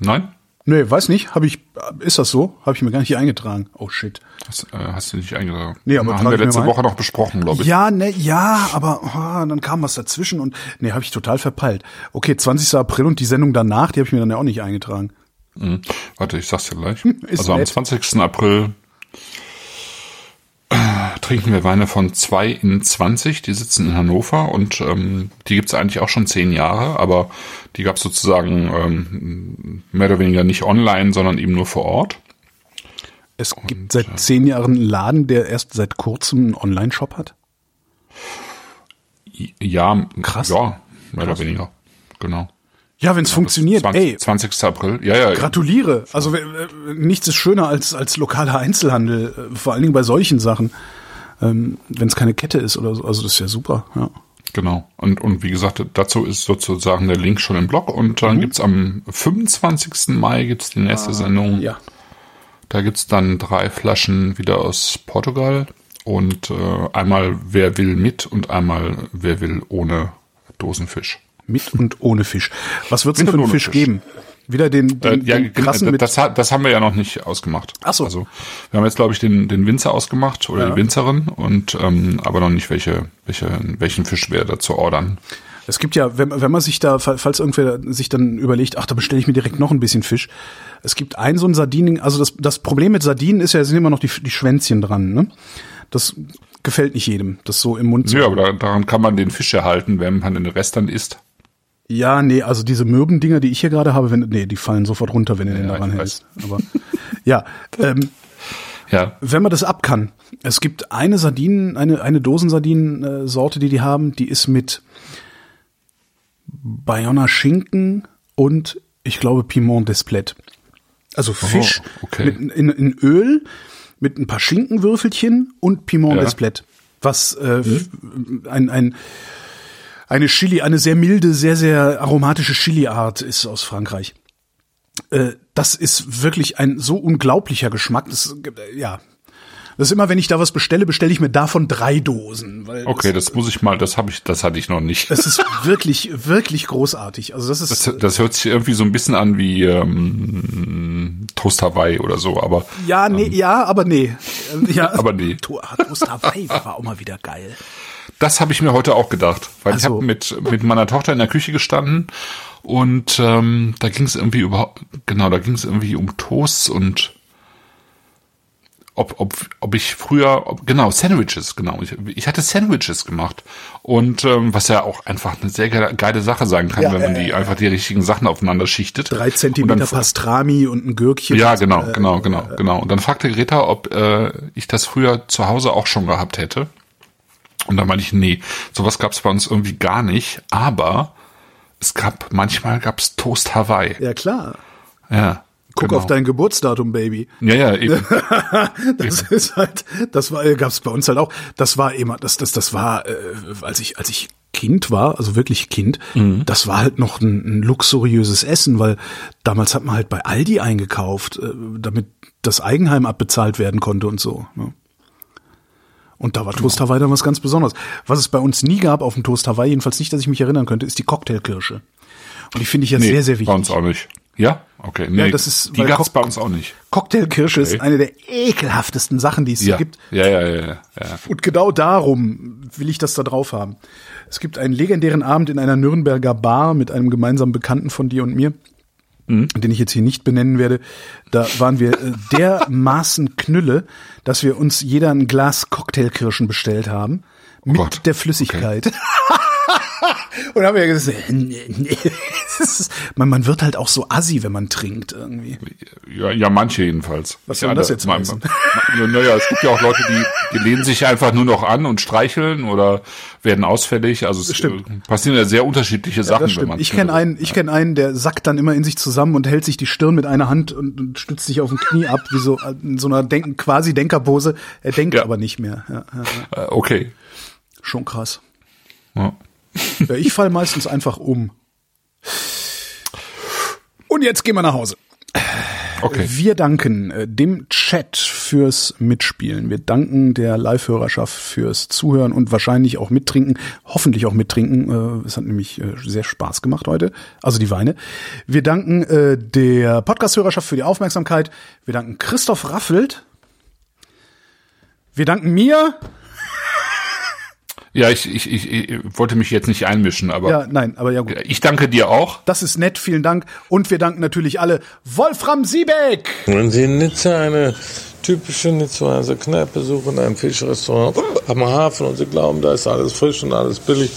Nein? Nee, weiß nicht. Habe ich. Ist das so? Habe ich mir gar nicht hier eingetragen. Oh shit. Das, äh, hast du nicht eingetragen? Nee, aber haben wir letzte. Woche noch besprochen, glaube ich. Ja, ne, ja, aber oh, dann kam was dazwischen und nee, habe ich total verpeilt. Okay, 20. April und die Sendung danach, die habe ich mir dann ja auch nicht eingetragen. Mhm. Warte, ich sag's dir gleich. Also am nett. 20. April trinken wir Weine von 2 in 20. Die sitzen in Hannover und ähm, die gibt's eigentlich auch schon zehn Jahre, aber die gab's sozusagen ähm, mehr oder weniger nicht online, sondern eben nur vor Ort. Es gibt seit zehn Jahren einen Laden, der erst seit kurzem einen Online-Shop hat. Ja, Krass. Ja, mehr oder weniger. Genau. Ja, wenn es funktioniert, 20, ey, 20. April. Ja, ja. gratuliere. Also äh, nichts ist schöner als als lokaler Einzelhandel, äh, vor allen Dingen bei solchen Sachen, ähm, wenn es keine Kette ist oder so. Also das ist ja super. Ja. Genau. Und, und wie gesagt, dazu ist sozusagen der Link schon im Blog. Und dann gibt's am 25. Mai gibt's die nächste Sendung. ja. Da gibt's dann drei Flaschen wieder aus Portugal. Und äh, einmal wer will mit und einmal wer will ohne Dosenfisch. Mit und ohne Fisch. Was wird's denn Mit für einen Fisch, Fisch. geben? Wieder den, Äh, den, ja, den gen- krassen das, ha- das haben wir ja noch nicht ausgemacht. Ach so. Also wir haben jetzt, glaube ich, den, den Winzer ausgemacht oder Ja. die Winzerin und ähm, aber noch nicht, welche, welche, welchen Fisch wir dazu ordern. Es gibt ja, wenn, wenn man sich da, falls irgendwer sich dann überlegt, ach, da bestelle ich mir direkt noch ein bisschen Fisch. Es gibt ein so ein Sardinen, also das, das Problem mit Sardinen ist ja, es sind immer noch die, die Schwänzchen dran, ne? Das gefällt nicht jedem, das so im Mund zu Ja, aber da, daran kann man den Fisch erhalten, wenn man den Rest dann isst. Ja, nee, also diese mürben Dinger, die ich hier gerade habe, wenn, nee, die fallen sofort runter, wenn du den Ja, daran hältst. Aber, ja, ähm, Ja, wenn man das ab kann. Es gibt eine Sardinen, eine, eine Dosensardinen-Sorte, die die haben, die ist mit Bayonner Schinken und ich glaube Piment d'Esplet. Also Fisch okay. mit, in, in Öl mit ein paar Schinkenwürfelchen und Piment Ja. d'Esplet. Was äh, ein, ein eine Chili, eine sehr milde, sehr, sehr aromatische Chili-Art ist aus Frankreich. Äh, das ist wirklich ein so unglaublicher Geschmack. Das, äh, ja. Das ist immer, wenn ich da was bestelle, bestelle ich mir davon drei Dosen. Okay, das muss ich mal, das habe ich, das hatte ich noch nicht. das, das ist wirklich, wirklich großartig. Also das ist, Das, das hört sich irgendwie so ein bisschen an wie ähm, Toast Hawaii oder so, aber ja, nee, ja, aber nee. Ja, aber nee. To- Toast Hawaii war auch mal wieder geil. Das habe ich mir heute auch gedacht, weil ich so. habe mit mit meiner Tochter in der Küche gestanden und ähm, da ging es irgendwie überhaupt genau, da ging es irgendwie um Toasts und ob, ob, ob ich früher, ob, genau, Sandwiches, genau. Ich, ich hatte Sandwiches gemacht. Und ähm, was ja auch einfach eine sehr geile, geile Sache sein kann, Ja, wenn man äh, die einfach die richtigen Sachen aufeinander schichtet. Drei Und Zentimeter dann- Pastrami und ein Gürkchen. Ja, genau, Äh, genau, genau, genau. Und dann fragte Greta, ob äh, ich das früher zu Hause auch schon gehabt hätte. Und dann meinte ich, nee, sowas gab es bei uns irgendwie gar nicht. Aber es gab, manchmal gab es Toast Hawaii. Ja, klar. Ja. Guck genau. auf dein Geburtsdatum, Baby. Ja, ja, eben. Das ist halt, das war, gab's bei uns halt auch. Das war immer, das, das, das war, äh, als ich, als ich Kind war, also wirklich Kind, Mhm. das war halt noch ein, ein luxuriöses Essen, weil damals hat man halt bei Aldi eingekauft, äh, damit das Eigenheim abbezahlt werden konnte und so. Ne? Und da war Genau. Toast Hawaii dann was ganz Besonderes. Was es bei uns nie gab auf dem Toast Hawaii, jedenfalls nicht, dass ich mich erinnern könnte, ist die Cocktailkirsche. Und die finde ich ja sehr, sehr Bei wichtig. uns auch nicht. Ja? Okay. Nee, das ist- die gab's Cock- bei uns auch nicht. Cocktailkirsche ist Okay. eine der ekelhaftesten Sachen, die es Ja. gibt. ja, ja, ja, ja, ja. Und genau darum will ich das da drauf haben. Es gibt einen legendären Abend in einer Nürnberger Bar mit einem gemeinsamen Bekannten von dir und mir. Den ich jetzt hier nicht benennen werde, da waren wir äh, dermaßen Knülle, dass wir uns jeder ein Glas Cocktailkirschen bestellt haben. Mit Gott. der Flüssigkeit. Und haben wir gesagt, nee, nee. ist- man, man wird halt auch so assi, wenn man trinkt irgendwie. Ja, ja manche jedenfalls. Was soll ja, das da- jetzt man- heißen? Naja, es gibt ja auch Leute, die, die lehnen sich einfach nur noch an und streicheln oder werden ausfällig. Also es Stimmt. äh, passieren ja sehr unterschiedliche Sachen, Das wenn man Ich kenne einen, ich kenne einen, der sackt dann immer in sich zusammen und hält sich die Stirn mit einer Hand und, und stützt sich auf dem Knie ab, wie so äh, in so einer Denken, quasi Denkerpose. Er denkt Ja. aber nicht mehr. Ja, ja, ja. Äh, okay. Schon krass. Ja. Ja, ich fall meistens einfach um. Und jetzt gehen wir nach Hause. Okay. Wir danken äh, dem Chat fürs Mitspielen. Wir danken der Live-Hörerschaft fürs Zuhören und wahrscheinlich auch mittrinken. Hoffentlich auch mittrinken. Äh, es hat nämlich äh, sehr Spaß gemacht heute. Also die Weine. Wir danken der Podcast-Hörerschaft für die Aufmerksamkeit. Wir danken Christoph Raffelt. Wir danken mir. Ja, ich, ich, ich, ich wollte mich jetzt nicht einmischen, aber Ja, nein, aber ja gut. ich danke dir auch. Das ist nett, vielen Dank. Und wir danken natürlich alle Wolfram Siebeck. Wenn Sie in Nizza eine typische Nizzaer Kneipe suchen, ein Fischrestaurant am Hafen und Sie glauben, da ist alles frisch und alles billig,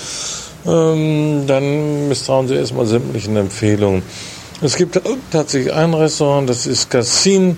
ähm, dann misstrauen Sie erstmal sämtlichen Empfehlungen. Es gibt tatsächlich ein Restaurant, das ist Cassin.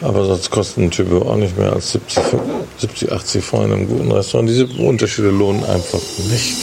Aber sonst kosten Typo auch nicht mehr als 70, 70 80 Franc in einem guten Restaurant. Diese Unterschiede lohnen einfach nicht.